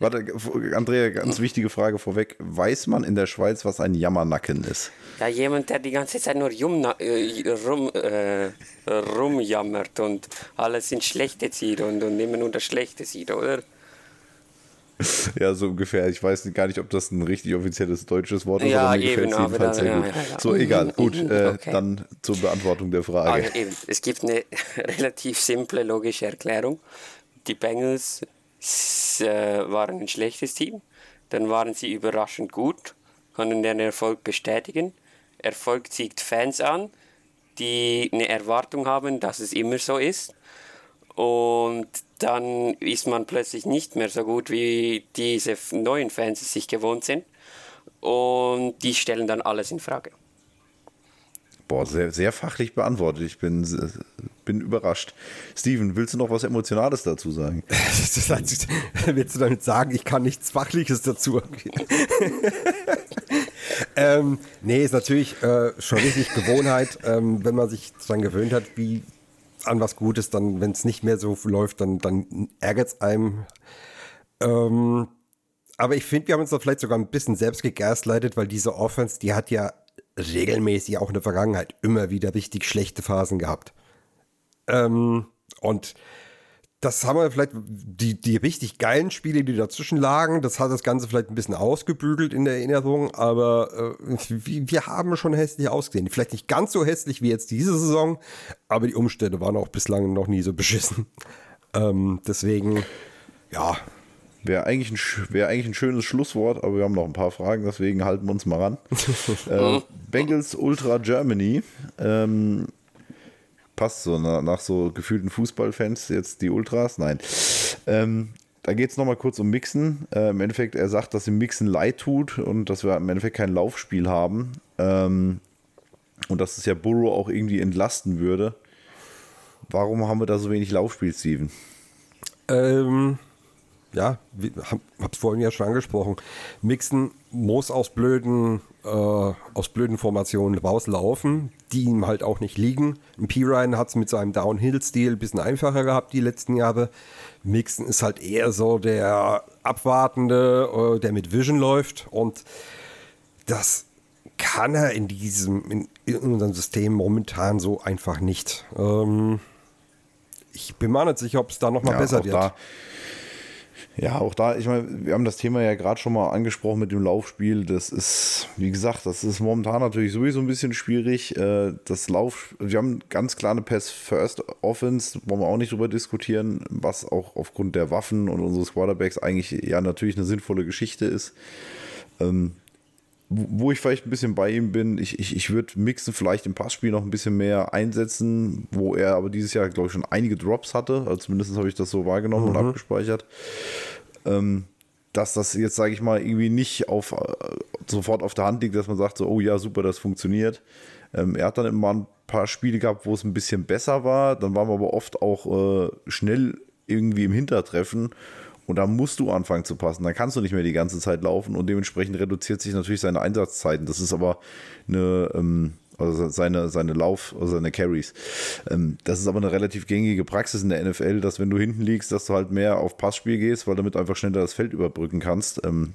Warte, Andrea, ganz wichtige Frage vorweg. Weiß man in der Schweiz, was ein Jammernacken ist? Ja, jemand, der die ganze Zeit nur Jumna, äh, rum, äh, rumjammert und alles ins Schlechte zieht und, und immer nur das Schlechte sieht, oder? (laughs) Ja, so ungefähr. Ich weiß gar nicht, ob das ein richtig offizielles deutsches Wort ist, ja, aber mir gefällt es jedenfalls sehr gut. Ja, ja, so, egal. Gut, äh, okay. dann zur Beantwortung der Frage. Also eben, es gibt eine (laughs) relativ simple logische Erklärung. Die Bengals äh, waren ein schlechtes Team, dann waren sie überraschend gut, konnten den Erfolg bestätigen. Erfolg zieht Fans an, die eine Erwartung haben, dass es immer so ist. Und dann ist man plötzlich nicht mehr so gut, wie diese neuen Fans es sich gewohnt sind. Und die stellen dann alles in Frage. Boah, sehr, sehr fachlich beantwortet. Ich bin, bin überrascht. Steven, willst du noch was Emotionales dazu sagen? (laughs) willst du damit sagen, ich kann nichts Fachliches dazu? (laughs) ähm, nee, ist natürlich äh, schon richtig Gewohnheit, ähm, wenn man sich daran gewöhnt hat, wie an was Gutes, dann, wenn es nicht mehr so läuft, dann, dann ärgert es einem. Ähm, aber ich finde, wir haben uns da vielleicht sogar ein bisschen selbst gegaslightet, weil diese Offense, die hat ja regelmäßig auch in der Vergangenheit immer wieder richtig schlechte Phasen gehabt. Ähm, und das haben wir vielleicht, die, die richtig geilen Spiele, die dazwischen lagen, das hat das Ganze vielleicht ein bisschen ausgebügelt in der Erinnerung, aber äh, wir haben schon hässlich ausgesehen. Vielleicht nicht ganz so hässlich wie jetzt diese Saison, aber die Umstände waren auch bislang noch nie so beschissen. Ähm, deswegen, ja. Wäre eigentlich, ein, wär eigentlich ein schönes Schlusswort, aber wir haben noch ein paar Fragen, deswegen halten wir uns mal ran. (laughs) äh, Bengals Ultra Germany. Ähm, passt so nach, nach, so gefühlten Fußballfans jetzt die Ultras. Nein. Ähm, da geht es nochmal kurz um Mixen. Äh, Im Endeffekt, er sagt, dass ihm Mixen leid tut und dass wir im Endeffekt kein Laufspiel haben. Ähm, und dass es ja Burrow auch irgendwie entlasten würde. Warum haben wir da so wenig Laufspiel, Steven? Ähm, ja, hab, hab's vorhin ja schon angesprochen. Mixen muss aus blöden, äh, aus blöden Formationen rauslaufen, die ihm halt auch nicht liegen. P. Ryan hat es mit seinem Downhill-Stil ein bisschen einfacher gehabt die letzten Jahre. Mixen ist halt eher so der Abwartende, äh, der mit Vision läuft und das kann er in diesem, in, in unserem System momentan so einfach nicht. Ähm, ich bin mir nicht sicher, ob es da nochmal ja, besser wird. Da, ja, auch da, ich meine, wir haben das Thema ja gerade schon mal angesprochen mit dem Laufspiel. Das ist, wie gesagt, das ist momentan natürlich sowieso ein bisschen schwierig. Äh, das Lauf, wir haben ganz klar eine Pass-First-Offense, wollen wir auch nicht drüber diskutieren, was auch aufgrund der Waffen und unseres Quarterbacks eigentlich ja natürlich eine sinnvolle Geschichte ist. Wo ich vielleicht ein bisschen bei ihm bin, ich, ich, ich würde Mixen vielleicht im Passspiel noch ein bisschen mehr einsetzen, wo er aber dieses Jahr, glaube ich, schon einige Drops hatte. Also zumindest habe ich das so wahrgenommen mhm. und abgespeichert. Ähm, dass das jetzt, sage ich mal, irgendwie nicht auf, äh, sofort auf der Hand liegt, dass man sagt, so, oh ja, super, das funktioniert. Ähm, er hat dann immer ein paar Spiele gehabt, wo es ein bisschen besser war. Dann waren wir aber oft auch äh, schnell irgendwie im Hintertreffen. Und da musst du anfangen zu passen. Dann kannst du nicht mehr die ganze Zeit laufen und dementsprechend reduziert sich natürlich seine Einsatzzeiten. Das ist aber eine, ähm, also seine, seine Lauf, also seine Carries. Ähm, das ist aber eine relativ gängige Praxis in der NFL, dass wenn du hinten liegst, dass du halt mehr auf Passspiel gehst, weil damit einfach schneller das Feld überbrücken kannst. Ähm,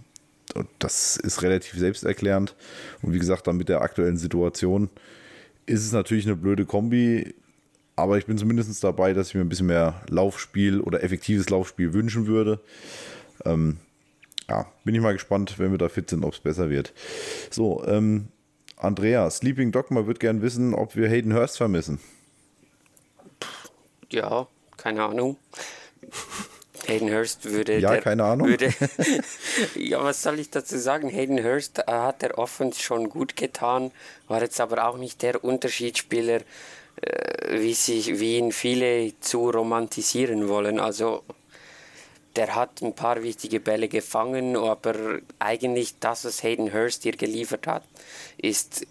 das ist relativ selbsterklärend. Und wie gesagt, dann mit der aktuellen Situation ist es natürlich eine blöde Kombi. Aber ich bin zumindest dabei, dass ich mir ein bisschen mehr Laufspiel oder effektives Laufspiel wünschen würde. Ähm, ja, bin ich mal gespannt, wenn wir da fit sind, ob es besser wird. So, ähm, Andrea, Sleeping Dogma wird gern wissen, ob wir Hayden Hurst vermissen. Ja, keine Ahnung. Hayden Hurst würde. Ja, der, keine Ahnung. Würde, (laughs) ja, was soll ich dazu sagen? Hayden Hurst hat der Offense schon gut getan, war jetzt aber auch nicht der Unterschiedsspieler, äh, wie, sich, wie ihn viele zu romantisieren wollen. Also der hat ein paar wichtige Bälle gefangen, aber eigentlich das, was Hayden Hurst dir geliefert hat, ist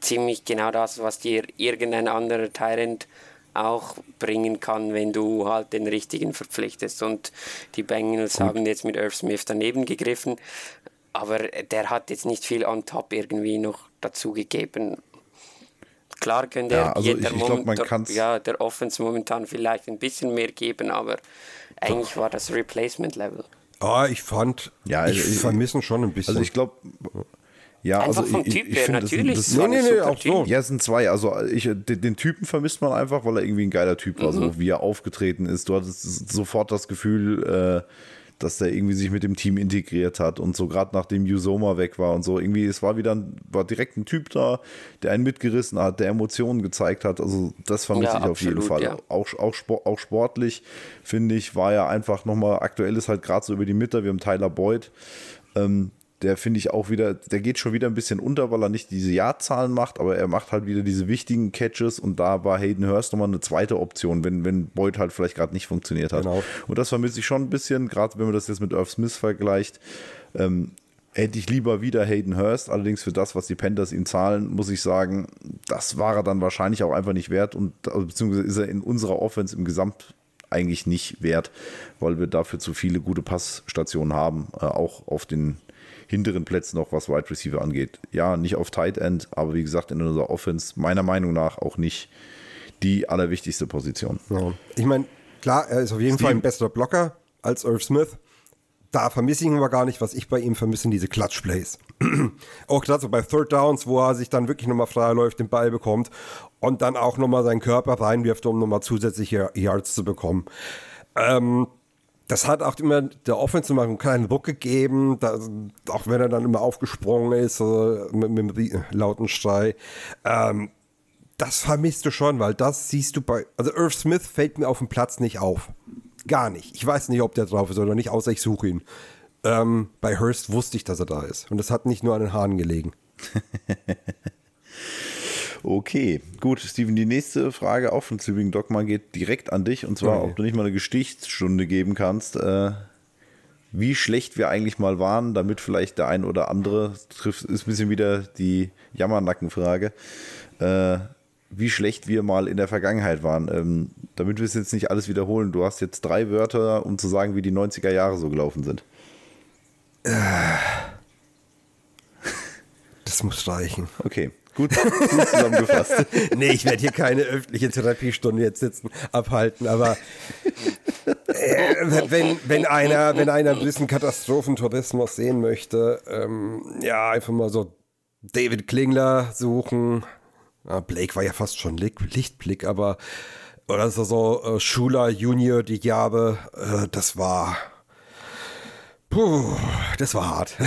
ziemlich genau das, was dir irgendein anderer Tyrant auch bringen kann, wenn du halt den richtigen verpflichtest. Und die Bengals haben jetzt mit Irv Smith daneben gegriffen, aber der hat jetzt nicht viel on top irgendwie noch dazu gegeben. Klar könnte ja, also jeder ich, ich glaub, man der, ja, der Offense momentan vielleicht ein bisschen mehr geben, aber eigentlich war das Replacement-Level. Ah, ich fand, ja, ich, ich vermissen schon ein bisschen. Also ich glaube, ja, einfach also vom ich, Typ her, natürlich. Das, das, nee, nee, nee, auch so. Ja, es sind zwei. Also ich, den, den, Typen vermisst man einfach, weil er irgendwie ein geiler Typ war, mhm. so wie er aufgetreten ist. Du hattest sofort das Gefühl, äh, dass der irgendwie sich mit dem Team integriert hat und so gerade nachdem Usoma weg war und so irgendwie es war wieder ein, war direkt ein Typ da, der einen mitgerissen hat, der Emotionen gezeigt hat. Also das vermisse ja, ich auf jeden Fall. Ja. Auch, auch, auch sportlich finde ich war ja einfach nochmal aktuell ist halt gerade so über die Mitte. Wir haben Tyler Boyd. Ähm, der finde ich auch wieder, der geht schon wieder ein bisschen unter, weil er nicht diese Jahrzahlen macht, aber er macht halt wieder diese wichtigen Catches und da war Hayden Hurst nochmal eine zweite Option, wenn, wenn Boyd halt vielleicht gerade nicht funktioniert hat. Genau. Und das vermisse ich schon ein bisschen, gerade wenn man das jetzt mit Irv Smith vergleicht. Ähm, hätte ich lieber wieder Hayden Hurst, allerdings für das, was die Panthers ihm zahlen, muss ich sagen, das war er dann wahrscheinlich auch einfach nicht wert und also, beziehungsweise ist er in unserer Offense im Gesamt eigentlich nicht wert, weil wir dafür zu viele gute Passstationen haben, äh, auch auf den hinteren Plätzen noch, was Wide Receiver angeht. Ja, nicht auf Tight End, aber wie gesagt, in unserer Offense meiner Meinung nach auch nicht die allerwichtigste Position. Ja. Ich meine, klar, er ist auf jeden Steve. Fall ein besserer Blocker als Irv Smith. Da vermisse ich ihn aber gar nicht. Was ich bei ihm vermisse, diese Clutch-Plays. (clears throat) auch gerade so bei Third Downs, wo er sich dann wirklich nochmal frei läuft, den Ball bekommt und dann auch nochmal seinen Körper reinwirft, um nochmal zusätzliche Yards zu bekommen. Ähm, das hat auch immer der Offense mal einen kleinen Ruck gegeben, da, auch wenn er dann immer aufgesprungen ist äh, mit, mit, mit lauten Schrei. Ähm, das vermisst du schon, weil das siehst du bei. Also Irv Smith fällt mir auf dem Platz nicht auf. Gar nicht. Ich weiß nicht, ob der drauf ist oder nicht, außer ich suche ihn. Ähm, bei Hurst wusste ich, dass er da ist. Und das hat nicht nur an den Haaren gelegen. (laughs) Okay, gut, Steven, die nächste Frage auch von Zübingen Dogma geht direkt an dich und zwar, Okay. ob du nicht mal eine Gestichtsstunde geben kannst, äh, wie schlecht wir eigentlich mal waren, damit vielleicht der ein oder andere trifft, ist ein bisschen wieder die Jammernackenfrage, äh, wie schlecht wir mal in der Vergangenheit waren. Ähm, damit wir es jetzt nicht alles wiederholen, du hast jetzt drei Wörter, um zu sagen, wie die 90er Jahre so gelaufen sind. Das muss reichen. Okay, gut, gut zusammengefasst. (laughs) nee, ich werde hier keine öffentliche Therapiestunde jetzt sitzen, abhalten, aber äh, wenn, wenn, einer, wenn einer ein bisschen Katastrophentourismus sehen möchte, ähm, ja, einfach mal so David Klingler suchen. Ah, Blake war ja fast schon Licht, Lichtblick, aber oder so, so äh, Schuler Junior, die Jahre, äh, das war. Puh, das war hart.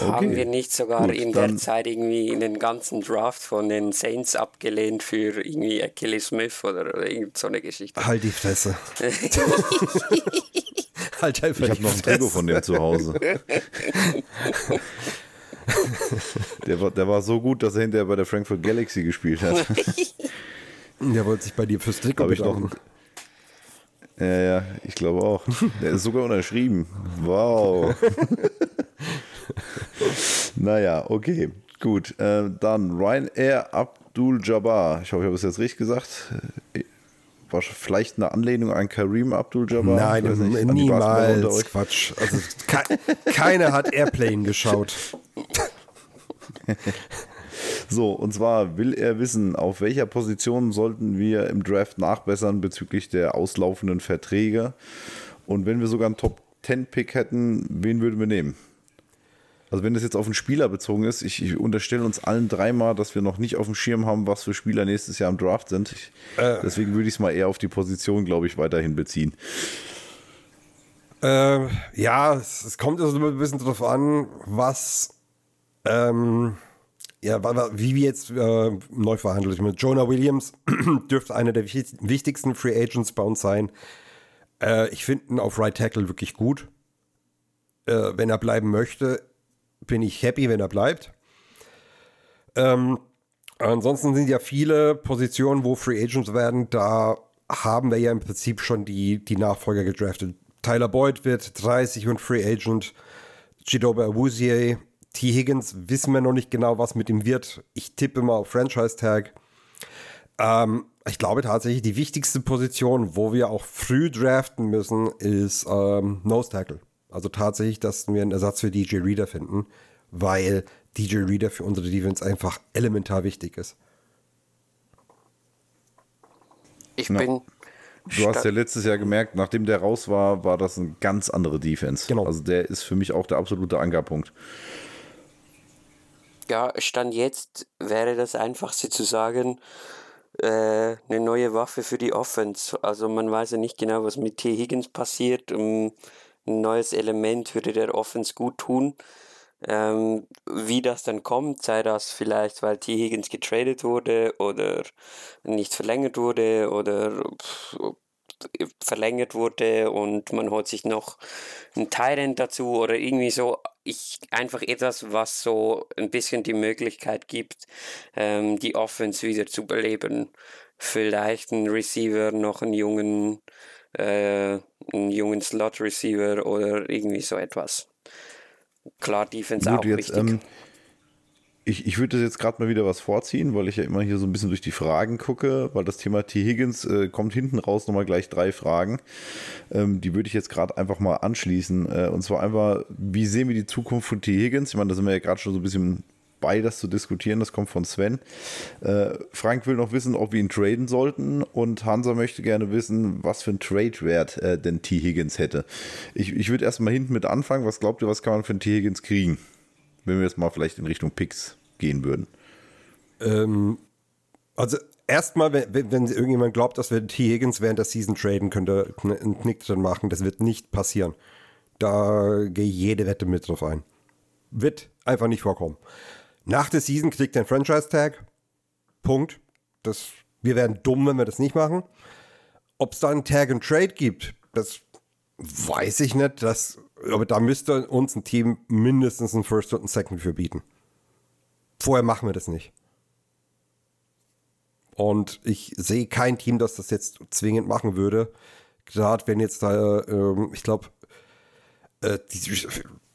Haben wir nicht sogar Gut, in der Zeit irgendwie den ganzen Draft von den Saints abgelehnt für irgendwie Achilles Smith oder, oder irgend so eine Geschichte? halt die Fresse. (laughs) halt einfach Ich habe noch ein Trikot Fresse. von dem zu Hause. Der war, der war so gut, dass er hinterher bei der Frankfurt Galaxy gespielt hat. (laughs) Der wollte sich bei dir fürs Trikot Habe ich noch. bedanken. Ja, ja, ich glaube auch. Der ist sogar unterschrieben. Wow. (laughs) naja, okay. Gut. Äh, dann Ryanair Abdul Jabbar. Ich hoffe, ich habe es jetzt richtig gesagt. Äh, War vielleicht eine Anlehnung an Kareem Abdul Jabbar? Nein, nicht, niemals. euch. Quatsch. Also, ke keiner hat Airplane geschaut. (laughs) So, und zwar will er wissen, auf welcher Position sollten wir im Draft nachbessern bezüglich der auslaufenden Verträge. Und wenn wir sogar einen Top 10 Pick hätten, wen würden wir nehmen? Also wenn das jetzt auf einen Spieler bezogen ist, ich, ich unterstelle uns allen dreimal, dass wir noch nicht auf dem Schirm haben, was für Spieler nächstes Jahr im Draft sind. Ich, deswegen würde ich es mal eher auf die Position, glaube ich, weiterhin beziehen. Äh, ja, es, es kommt also ein bisschen drauf an, was, ähm, ja, wie wir jetzt äh, neu verhandelt. Mit Jonah Williams (clears throat) dürfte einer der wich- wichtigsten Free Agents bei uns sein. Äh, ich finde ihn auf Right Tackle wirklich gut. Äh, wenn er bleiben möchte, bin ich happy, wenn er bleibt. Ähm, ansonsten sind ja viele Positionen, wo Free Agents werden, da haben wir ja im Prinzip schon die, die Nachfolger gedraftet. Tyler Boyd wird 30 und Free Agent. Chidobe Awuzie. T. Higgins wissen wir noch nicht genau, was mit ihm wird. Ich tippe mal auf Franchise Tag. Ähm, ich glaube tatsächlich, die wichtigste Position, wo wir auch früh draften müssen, ist ähm, Nose Tackle. Also tatsächlich, dass wir einen Ersatz für DJ Reader finden, weil DJ Reader für unsere Defense einfach elementar wichtig ist. Ich Ja. bin. Du hast ja letztes Jahr gemerkt, nachdem der raus war, war das eine ganz andere Defense. Genau. Also der ist für mich auch der absolute Ankerpunkt. Ja, Stand jetzt wäre das einfachste zu sagen, äh, eine neue Waffe für die Offense. Also man weiß ja nicht genau, was mit T. Higgins passiert. Um, ein neues Element würde der Offense gut tun. Ähm, wie das dann kommt, sei das vielleicht, weil T. Higgins getradet wurde oder nicht verlängert wurde oder verlängert wurde und man holt sich noch einen Tyrant dazu oder irgendwie so. Ich einfach etwas, was so ein bisschen die Möglichkeit gibt, ähm, die Offense wieder zu beleben. Vielleicht ein Receiver, noch einen jungen, äh, einen jungen Slot-Receiver oder irgendwie so etwas. Klar, Defense auch Gut, jetzt, wichtig. ähm, ich, ich würde jetzt gerade mal wieder was vorziehen, weil ich ja immer hier so ein bisschen durch die Fragen gucke, weil das Thema T. Higgins äh, kommt hinten raus nochmal gleich drei Fragen. Ähm, die würde ich jetzt gerade einfach mal anschließen. Äh, und zwar einfach, wie sehen wir die Zukunft von T. Higgins? Ich meine, da sind wir ja gerade schon so ein bisschen bei, das zu diskutieren. Das kommt von Sven. Äh, Frank will noch wissen, ob wir ihn traden sollten. Und Hansa möchte gerne wissen, was für einen Trade-Wert äh, denn T. Higgins hätte. Ich, ich würde erstmal hinten mit anfangen. Was glaubt ihr, was kann man für einen T. Higgins kriegen? Wenn wir jetzt mal vielleicht in Richtung Picks gehen würden. Ähm, also erstmal, wenn, wenn irgendjemand glaubt, dass wir T. Higgins während der Season traden, könnte einen Knick drin machen. Das wird nicht passieren. Da gehe jede Wette mit drauf ein. Wird einfach nicht vorkommen. Nach der Season kriegt er einen Franchise-Tag. Punkt. Das, wir wären dumm, wenn wir das nicht machen. Ob es da einen Tag and Trade gibt, das weiß ich nicht. Das, aber da müsste uns ein Team mindestens einen First und einen Second für bieten. Vorher machen wir das nicht. Und ich sehe kein Team, das das jetzt zwingend machen würde. Gerade wenn jetzt da, ähm, ich glaube, äh,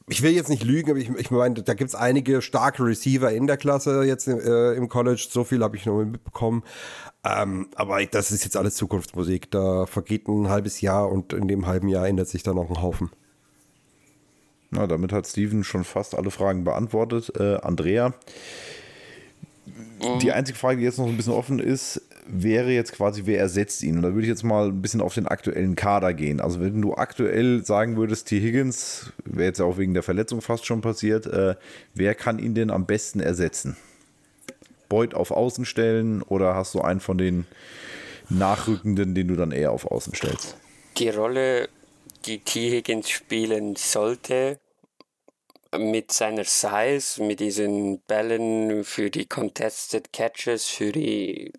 ich will jetzt nicht lügen, aber ich, ich meine, da gibt es einige starke Receiver in der Klasse jetzt äh, im College. So viel habe ich noch mitbekommen. Ähm, aber das ist jetzt alles Zukunftsmusik. Da vergeht ein halbes Jahr und in dem halben Jahr ändert sich da noch ein Haufen. Na, damit hat Steven schon fast alle Fragen beantwortet. Äh, Andrea, die einzige Frage, die jetzt noch ein bisschen offen ist, wäre jetzt quasi, wer ersetzt ihn? Und da würde ich jetzt mal ein bisschen auf den aktuellen Kader gehen. Also wenn du aktuell sagen würdest, T. Higgins, wäre jetzt auch wegen der Verletzung fast schon passiert, äh, wer kann ihn denn am besten ersetzen? Boyd auf Außen stellen oder hast du einen von den Nachrückenden, den du dann eher auf Außen stellst? Die Rolle, die T. Higgins spielen sollte, mit seiner Size, mit diesen Bällen für die Contested Catches, für die,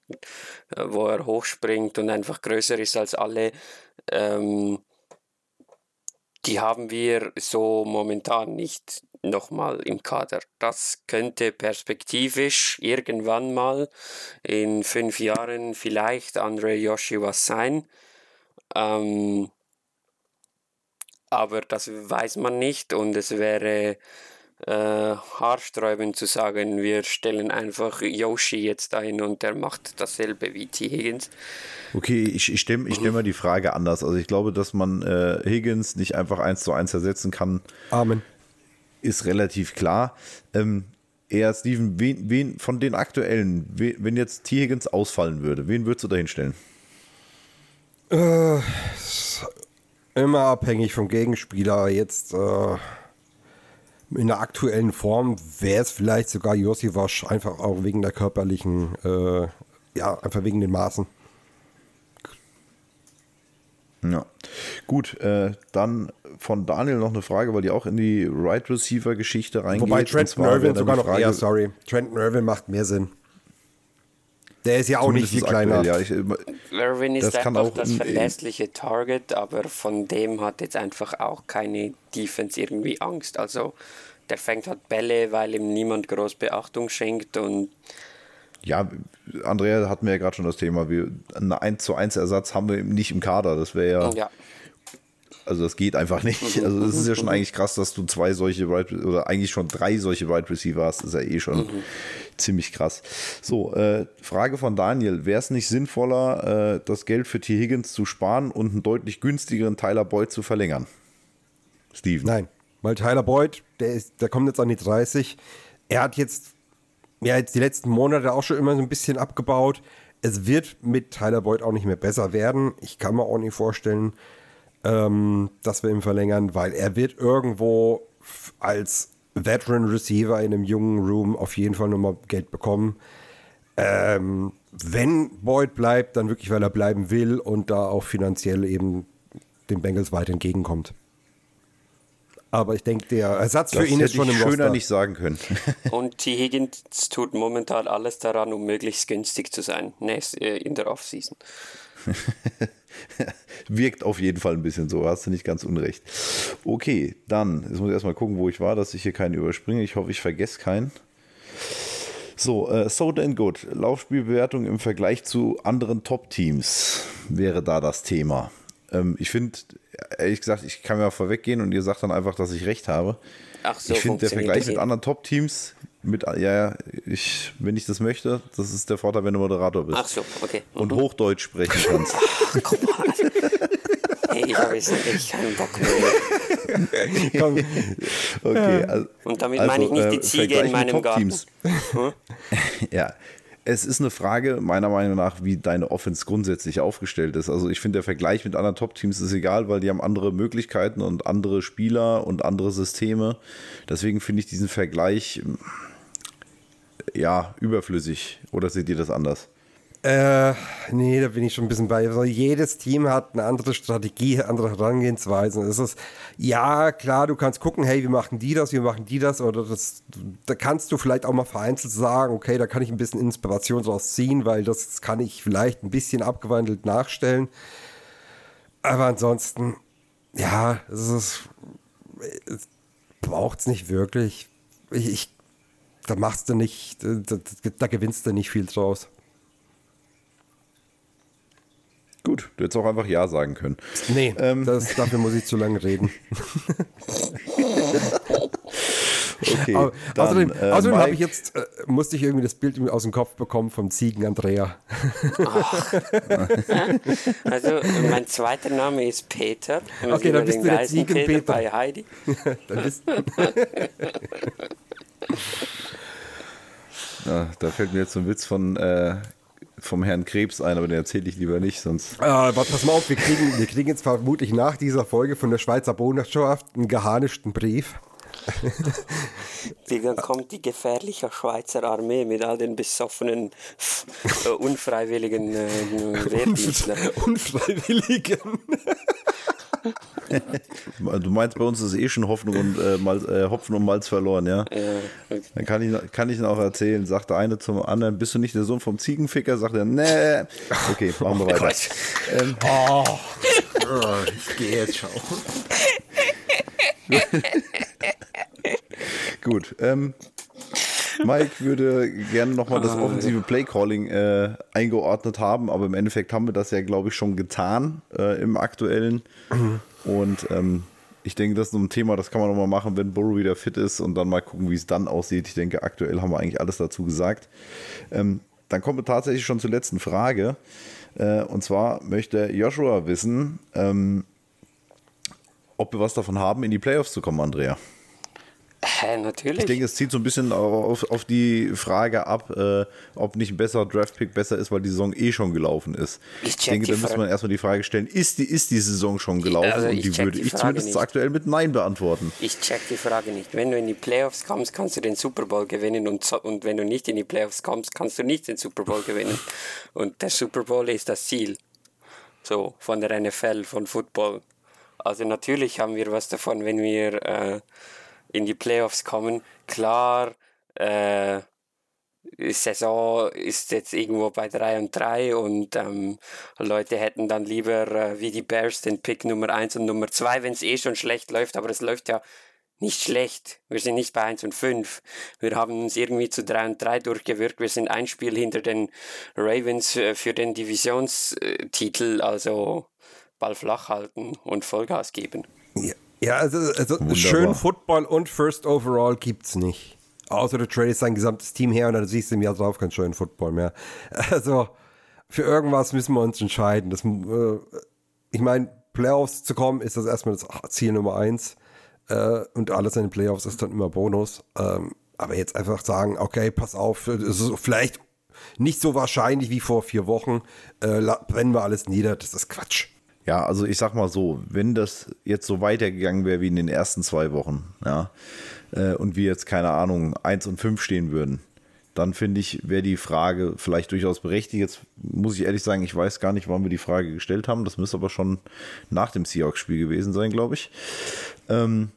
äh, wo er hochspringt und einfach größer ist als alle, ähm, die haben wir so momentan nicht nochmal im Kader. Das könnte perspektivisch irgendwann mal in fünf Jahren vielleicht Andre Joshua sein. Ähm, aber das weiß man nicht und es wäre äh, haarsträubend zu sagen, wir stellen einfach Yoshi jetzt ein und der macht dasselbe wie T. Higgins. Okay, ich, ich stelle ich stell mal die Frage anders. Also ich glaube, dass man äh, Higgins nicht einfach eins zu eins ersetzen kann. Amen. Ist relativ klar. Ähm, eher, Steven, wen, wen von den aktuellen, wen, wenn jetzt T. Higgins ausfallen würde, wen würdest du da hinstellen? Äh, immer abhängig vom Gegenspieler. Jetzt äh, in der aktuellen Form wäre es vielleicht sogar Josiwasch, einfach auch wegen der körperlichen, äh, ja, einfach wegen den Maßen. Ja, gut, äh, dann von Daniel noch eine Frage, weil die auch in die Right Receiver Geschichte reingeht. Wobei Trenton Irwin sogar noch eher, sorry, Trenton Irwin macht mehr Sinn. Der ist ja auch nicht viel kleiner. Ja, ich, Irwin ist das einfach das verlässliche Target, aber von dem hat jetzt einfach auch keine Defense irgendwie Angst. Also der fängt halt Bälle, weil ihm niemand groß Beachtung schenkt und ja, Andrea hatten wir ja gerade schon das Thema, wir, einen 1 zu 1 Ersatz haben wir nicht im Kader. Das wäre ja, ja. Also das geht einfach nicht. (laughs) Also das ist ja schon eigentlich krass, dass du zwei solche Wide oder eigentlich schon drei solche Wide Receiver hast. Das ist ja eh schon mhm. Ziemlich krass. So, äh, Frage von Daniel. Wäre es nicht sinnvoller, äh, das Geld für T. Higgins zu sparen und einen deutlich günstigeren Tyler Boyd zu verlängern? Steven. Nein, weil Tyler Boyd, der, ist, der kommt jetzt an die 30. Er hat jetzt, ja, jetzt die letzten Monate auch schon immer so ein bisschen abgebaut. Es wird mit Tyler Boyd auch nicht mehr besser werden. Ich kann mir auch nicht vorstellen, ähm, dass wir ihn verlängern, weil er wird irgendwo als Veteran Receiver in einem jungen Room auf jeden Fall nochmal Geld bekommen. Ähm, wenn Boyd bleibt, dann wirklich, weil er bleiben will und da auch finanziell eben den Bengals weit entgegenkommt. Aber ich denke, der Ersatz das für ihn ist schon im schöner Roster. nicht sagen können. (laughs) und T. Higgins tut momentan alles daran, um möglichst günstig zu sein äh, in der Offseason. (laughs) Wirkt auf jeden Fall ein bisschen so, hast du nicht ganz unrecht. Okay, dann, jetzt muss ich erstmal gucken, wo ich war, dass ich hier keinen überspringe. Ich hoffe, ich vergesse keinen. So, äh, so denn gut. Laufspielbewertung im Vergleich zu anderen Top-Teams wäre da das Thema. Ähm, ich finde, ehrlich gesagt, ich kann mir vorweggehen und ihr sagt dann einfach, dass ich recht habe. Ach so, ich finde, der Vergleich mit anderen Top-Teams mit, ja, ich, wenn ich das möchte, das ist der Vorteil, wenn du Moderator bist. Ach so, okay. Mhm. Und Hochdeutsch sprechen (laughs) kannst. Ach, guck mal. Hey, ich habe jetzt echt keinen Bock mehr. (laughs) Komm. Okay, also, Und damit meine ich nicht die äh, Ziege in meinem Garten. Hm? (laughs) ja, es ist eine Frage, meiner Meinung nach, wie deine Offense grundsätzlich aufgestellt ist. Also ich finde, der Vergleich mit anderen Top-Teams ist egal, weil die haben andere Möglichkeiten und andere Spieler und andere Systeme. Deswegen finde ich diesen Vergleich ja überflüssig. Oder seht ihr das anders? Äh, nee, da bin ich schon ein bisschen bei. Also jedes Team hat eine andere Strategie, andere Herangehensweise. Es ist, ja, klar, du kannst gucken, hey, wir machen die das, wir machen die das, oder das, da kannst du vielleicht auch mal vereinzelt sagen, okay, da kann ich ein bisschen Inspiration draus ziehen, weil das kann ich vielleicht ein bisschen abgewandelt nachstellen. Aber ansonsten, ja, es ist, braucht es nicht wirklich. Ich, ich, da machst du nicht, da, da gewinnst du nicht viel draus. Gut, du hättest auch einfach Ja sagen können. Nee, ähm. das, dafür muss ich zu lange reden. (laughs) okay. Aber, dann, außerdem, äh, außerdem habe ich jetzt, äh, musste ich irgendwie das Bild aus dem Kopf bekommen vom Ziegen Andrea. (laughs) also, mein zweiter Name ist Peter. Okay, dann bist du der Ziegen Peter, Peter. bei Heidi. (laughs) dann bist ja, da fällt mir jetzt so ein Witz von äh, vom Herrn Krebs ein, aber den erzähle ich lieber nicht, sonst. Äh, warte, pass mal auf, wir kriegen, wir kriegen jetzt vermutlich nach dieser Folge von der Schweizer Botschaft einen geharnischten Brief. Dann kommt die gefährliche Schweizer Armee mit all den besoffenen, äh, unfreiwilligen äh, (laughs) Wehrdienstlern. Unfreiwilligen. Du meinst, bei uns ist eh schon Hoffnung und äh, Malz, äh, Hopfen und Malz verloren, ja? ja Dann kann ich, kann ich ihn auch erzählen. Sagt der eine zum anderen, bist du nicht der Sohn vom Ziegenficker? Sagt er, nee. Okay, (laughs) machen wir weiter. Ähm, oh. (laughs) ich gehe jetzt schauen. (laughs) Gut. Ähm, Mike würde gerne nochmal das ah, offensive Playcalling äh, eingeordnet haben, aber im Endeffekt haben wir das ja, glaube ich, schon getan äh, im aktuellen. Und ähm, ich denke, das ist ein Thema, das kann man nochmal machen, wenn Burrow wieder fit ist und dann mal gucken, wie es dann aussieht. Ich denke, aktuell haben wir eigentlich alles dazu gesagt. Ähm, dann kommen wir tatsächlich schon zur letzten Frage. Äh, und zwar möchte Joshua wissen, ähm, ob wir was davon haben, in die Playoffs zu kommen, Andrea. Hä, natürlich. Ich denke, es zieht so ein bisschen auf, auf die Frage ab, äh, ob nicht ein besserer Draftpick besser ist, weil die Saison eh schon gelaufen ist. Ich, ich denke, da muss man erstmal die Frage stellen, ist die, ist die Saison schon gelaufen? Also und die würde die ich zumindest nicht. aktuell mit Nein beantworten. Ich check die Frage nicht. Wenn du in die Playoffs kommst, kannst du den Super Bowl gewinnen und, und wenn du nicht in die Playoffs kommst, kannst du nicht den Super Bowl gewinnen. (laughs) Und der Super Bowl ist das Ziel. So, von der NFL, von Football. Also natürlich haben wir was davon, wenn wir äh, in die Playoffs kommen. Klar, äh, Saison ist jetzt irgendwo bei 3 und 3 und ähm, Leute hätten dann lieber äh, wie die Bears den Pick Nummer 1 und Nummer 2, wenn es eh schon schlecht läuft, aber es läuft ja nicht schlecht. Wir sind nicht bei 1 und 5. Wir haben uns irgendwie zu 3 und 3 durchgewirkt. Wir sind ein Spiel hinter den Ravens äh, für den Divisionstitel, also Ball flach halten und Vollgas geben. Ja. Ja, also, also schön Football und First Overall gibt's nicht. Außer du tradest dein gesamtes Team her und dann siehst du im Jahr drauf kein schönen Football mehr. (laughs) Also für irgendwas müssen wir uns entscheiden. Das, äh, ich meine, Playoffs zu kommen ist das erstmal das Ziel Nummer eins. Äh, und alles in den Playoffs ist dann immer Bonus. Ähm, aber jetzt einfach sagen, okay, pass auf, es ist vielleicht nicht so wahrscheinlich wie vor vier Wochen, äh, brennen wir alles nieder, das ist Quatsch. Ja, also ich sag mal so, wenn das jetzt so weitergegangen wäre wie in den ersten zwei Wochen, ja, äh, und wir jetzt, keine Ahnung, 1 und 5 stehen würden, dann finde ich, wäre die Frage vielleicht durchaus berechtigt. Jetzt muss ich ehrlich sagen, ich weiß gar nicht, wann wir die Frage gestellt haben. Das müsste aber schon nach dem Seahawks-Spiel gewesen sein, glaube ich. Ähm,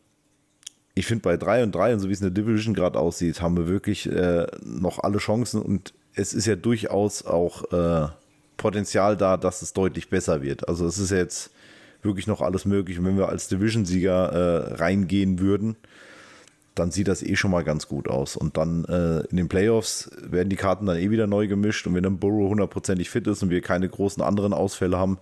ich finde, bei 3 und 3 und so wie es in der Division gerade aussieht, haben wir wirklich äh, noch alle Chancen und es ist ja durchaus auch äh, Potenzial da, dass es deutlich besser wird. Also es ist jetzt wirklich noch alles möglich. Und wenn wir als Division-Sieger äh, reingehen würden, dann sieht das eh schon mal ganz gut aus. Und dann äh, in den Playoffs werden die Karten dann eh wieder neu gemischt. Und wenn dann Burrow hundertprozentig fit ist und wir keine großen anderen Ausfälle haben,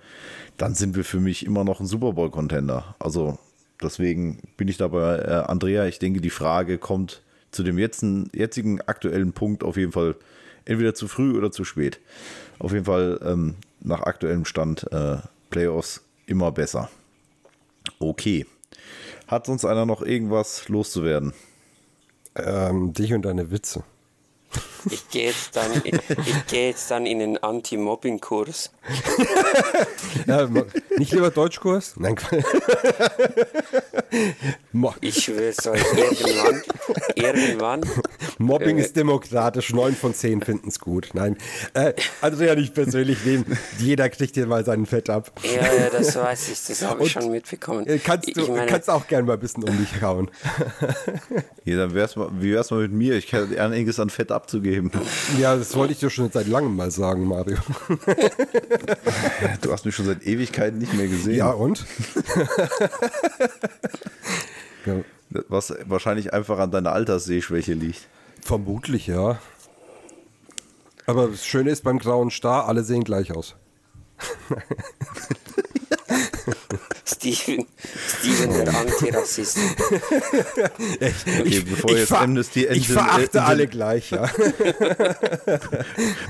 dann sind wir für mich immer noch ein Super Bowl-Contender. Also deswegen bin ich dabei, äh, Andrea. Ich denke, die Frage kommt zu dem jetzigen, jetzigen aktuellen Punkt auf jeden Fall entweder zu früh oder zu spät. Auf jeden Fall ähm, nach aktuellem Stand äh, Playoffs immer besser. Okay. Hat sonst einer noch irgendwas loszuwerden? Ähm, dich und deine Witze. Ich gehe jetzt, dann, ich, ich geh jetzt dann in einen Anti-Mobbing-Kurs. Ja, nicht lieber Deutschkurs? Nein, Ich schwör's euch, irgendwann, irgendwann, Mobbing Äh, ist demokratisch, neun von zehn finden es gut. Nein, äh, also ja nicht persönlich nehmen. Jeder kriegt hier mal seinen Fett ab. ja, ja, das weiß ich, das habe ich schon mitbekommen. Äh, Kannst du ich meine, kannst auch gern mal ein bisschen um dich hauen. Ja, dann wär's mal, wie wär's mal mit mir? Ich hätte einiges an Fett abzugeben. Ja, das wollte ich dir schon seit langem mal sagen, Mario. Du hast mich schon seit Ewigkeiten nicht mehr gesehen. Ja, und? (laughs) Was wahrscheinlich einfach an deiner Alterssehschwäche liegt. vermutlich, ja. Aber das Schöne ist beim grauen Star, alle sehen gleich aus. (laughs) Steven, Steven der Antirassist. (laughs) Okay, bevor jetzt ver- Amnesty ich verachte Inter- alle gleich, ja. (laughs)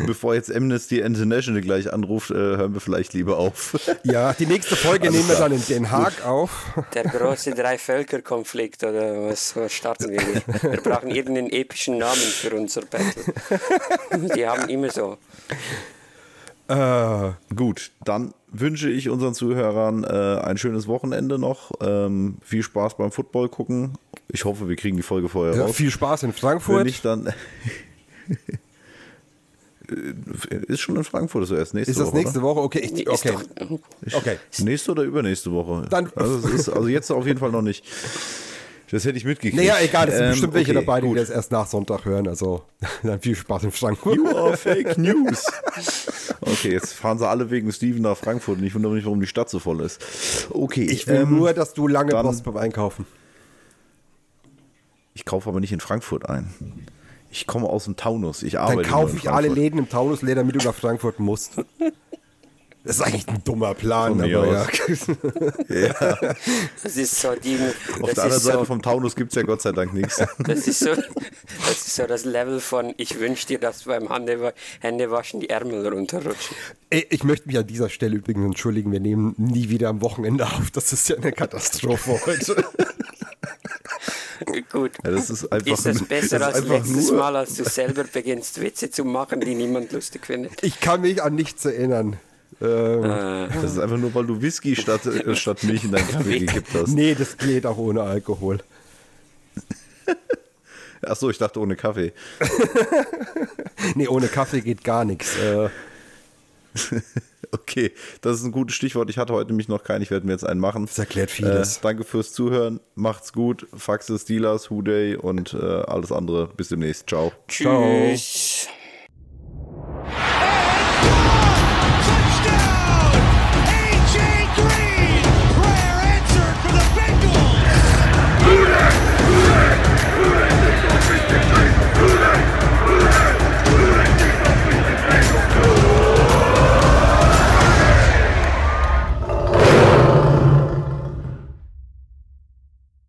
Bevor jetzt Amnesty International gleich anruft, äh, hören wir vielleicht lieber auf. (laughs) Ja, die nächste Folge Alles nehmen wir klar. dann in Den Haag auf. Der große Drei-Völker-Konflikt oder was, was starten wir mit? Wir brauchen irgendeinen epischen Namen für unser Battle. Die haben immer so. Äh, Gut, dann wünsche ich unseren Zuhörern äh, ein schönes Wochenende noch. Ähm, viel Spaß beim Football gucken. Ich hoffe, wir kriegen die Folge vorher ja, raus. viel Spaß in Wenn Frankfurt. nicht, dann. (laughs) Äh, ist schon in Frankfurt, ist erst nächste Ist das Woche. nächste Woche? Okay, ich, okay. okay. Nächste oder übernächste Woche? Dann- also, ist, also jetzt auf jeden Fall noch nicht. Das hätte ich mitgekriegt. Naja, egal, es sind Ähm, bestimmt welche okay, dabei, die gut. das erst nach Sonntag hören. Also (laughs) dann viel Spaß in Frankfurt. You are Fake News. (laughs) Okay, jetzt fahren sie alle wegen Steven nach Frankfurt und ich wundere mich, warum die Stadt so voll ist. Okay. Ich will ähm, nur, dass du lange dann- brauchst beim Einkaufen. Ich kaufe aber nicht in Frankfurt ein. Ich komme aus dem Taunus. Ich Dann arbeite. nur kaufe ich alle. Läden im Taunusläden, damit du nach Frankfurt musst. Das ist eigentlich ein dummer Plan, Von aber ja. aus. (laughs) das ist so die. Auf Das der anderen ist Seite so, vom Taunus gibt es ja Gott sei Dank nichts. das ist so, das ist so das Level von ich wünsche dir, dass beim Händewa- Händewaschen die Ärmel runterrutschen. Ey, Ich möchte mich an dieser Stelle übrigens entschuldigen, wir nehmen nie wieder am Wochenende auf. Das ist ja eine Katastrophe heute. (laughs) Gut. Ja, das ist einfach Ist das besser das ist als letztes nur- Mal, als du selber beginnst, Witze zu machen, die niemand lustig findet? Ich kann mich an nichts erinnern. Ähm, Das ist einfach nur, weil du Whisky statt, äh, (laughs) statt Milch in deinen Kaffee gekippt hast. nee, das geht auch ohne Alkohol. (laughs) Achso, ich dachte ohne Kaffee. (laughs) Nee, ohne Kaffee geht gar nichts. Äh, Okay, das ist ein gutes Stichwort. Ich hatte heute nämlich noch keinen. Ich werde mir jetzt einen machen. Das erklärt vieles. Äh, danke fürs Zuhören. Macht's gut. Faxe Steelers, Who Day und äh, alles andere. Bis demnächst. Ciao. Ciao. Tschüss.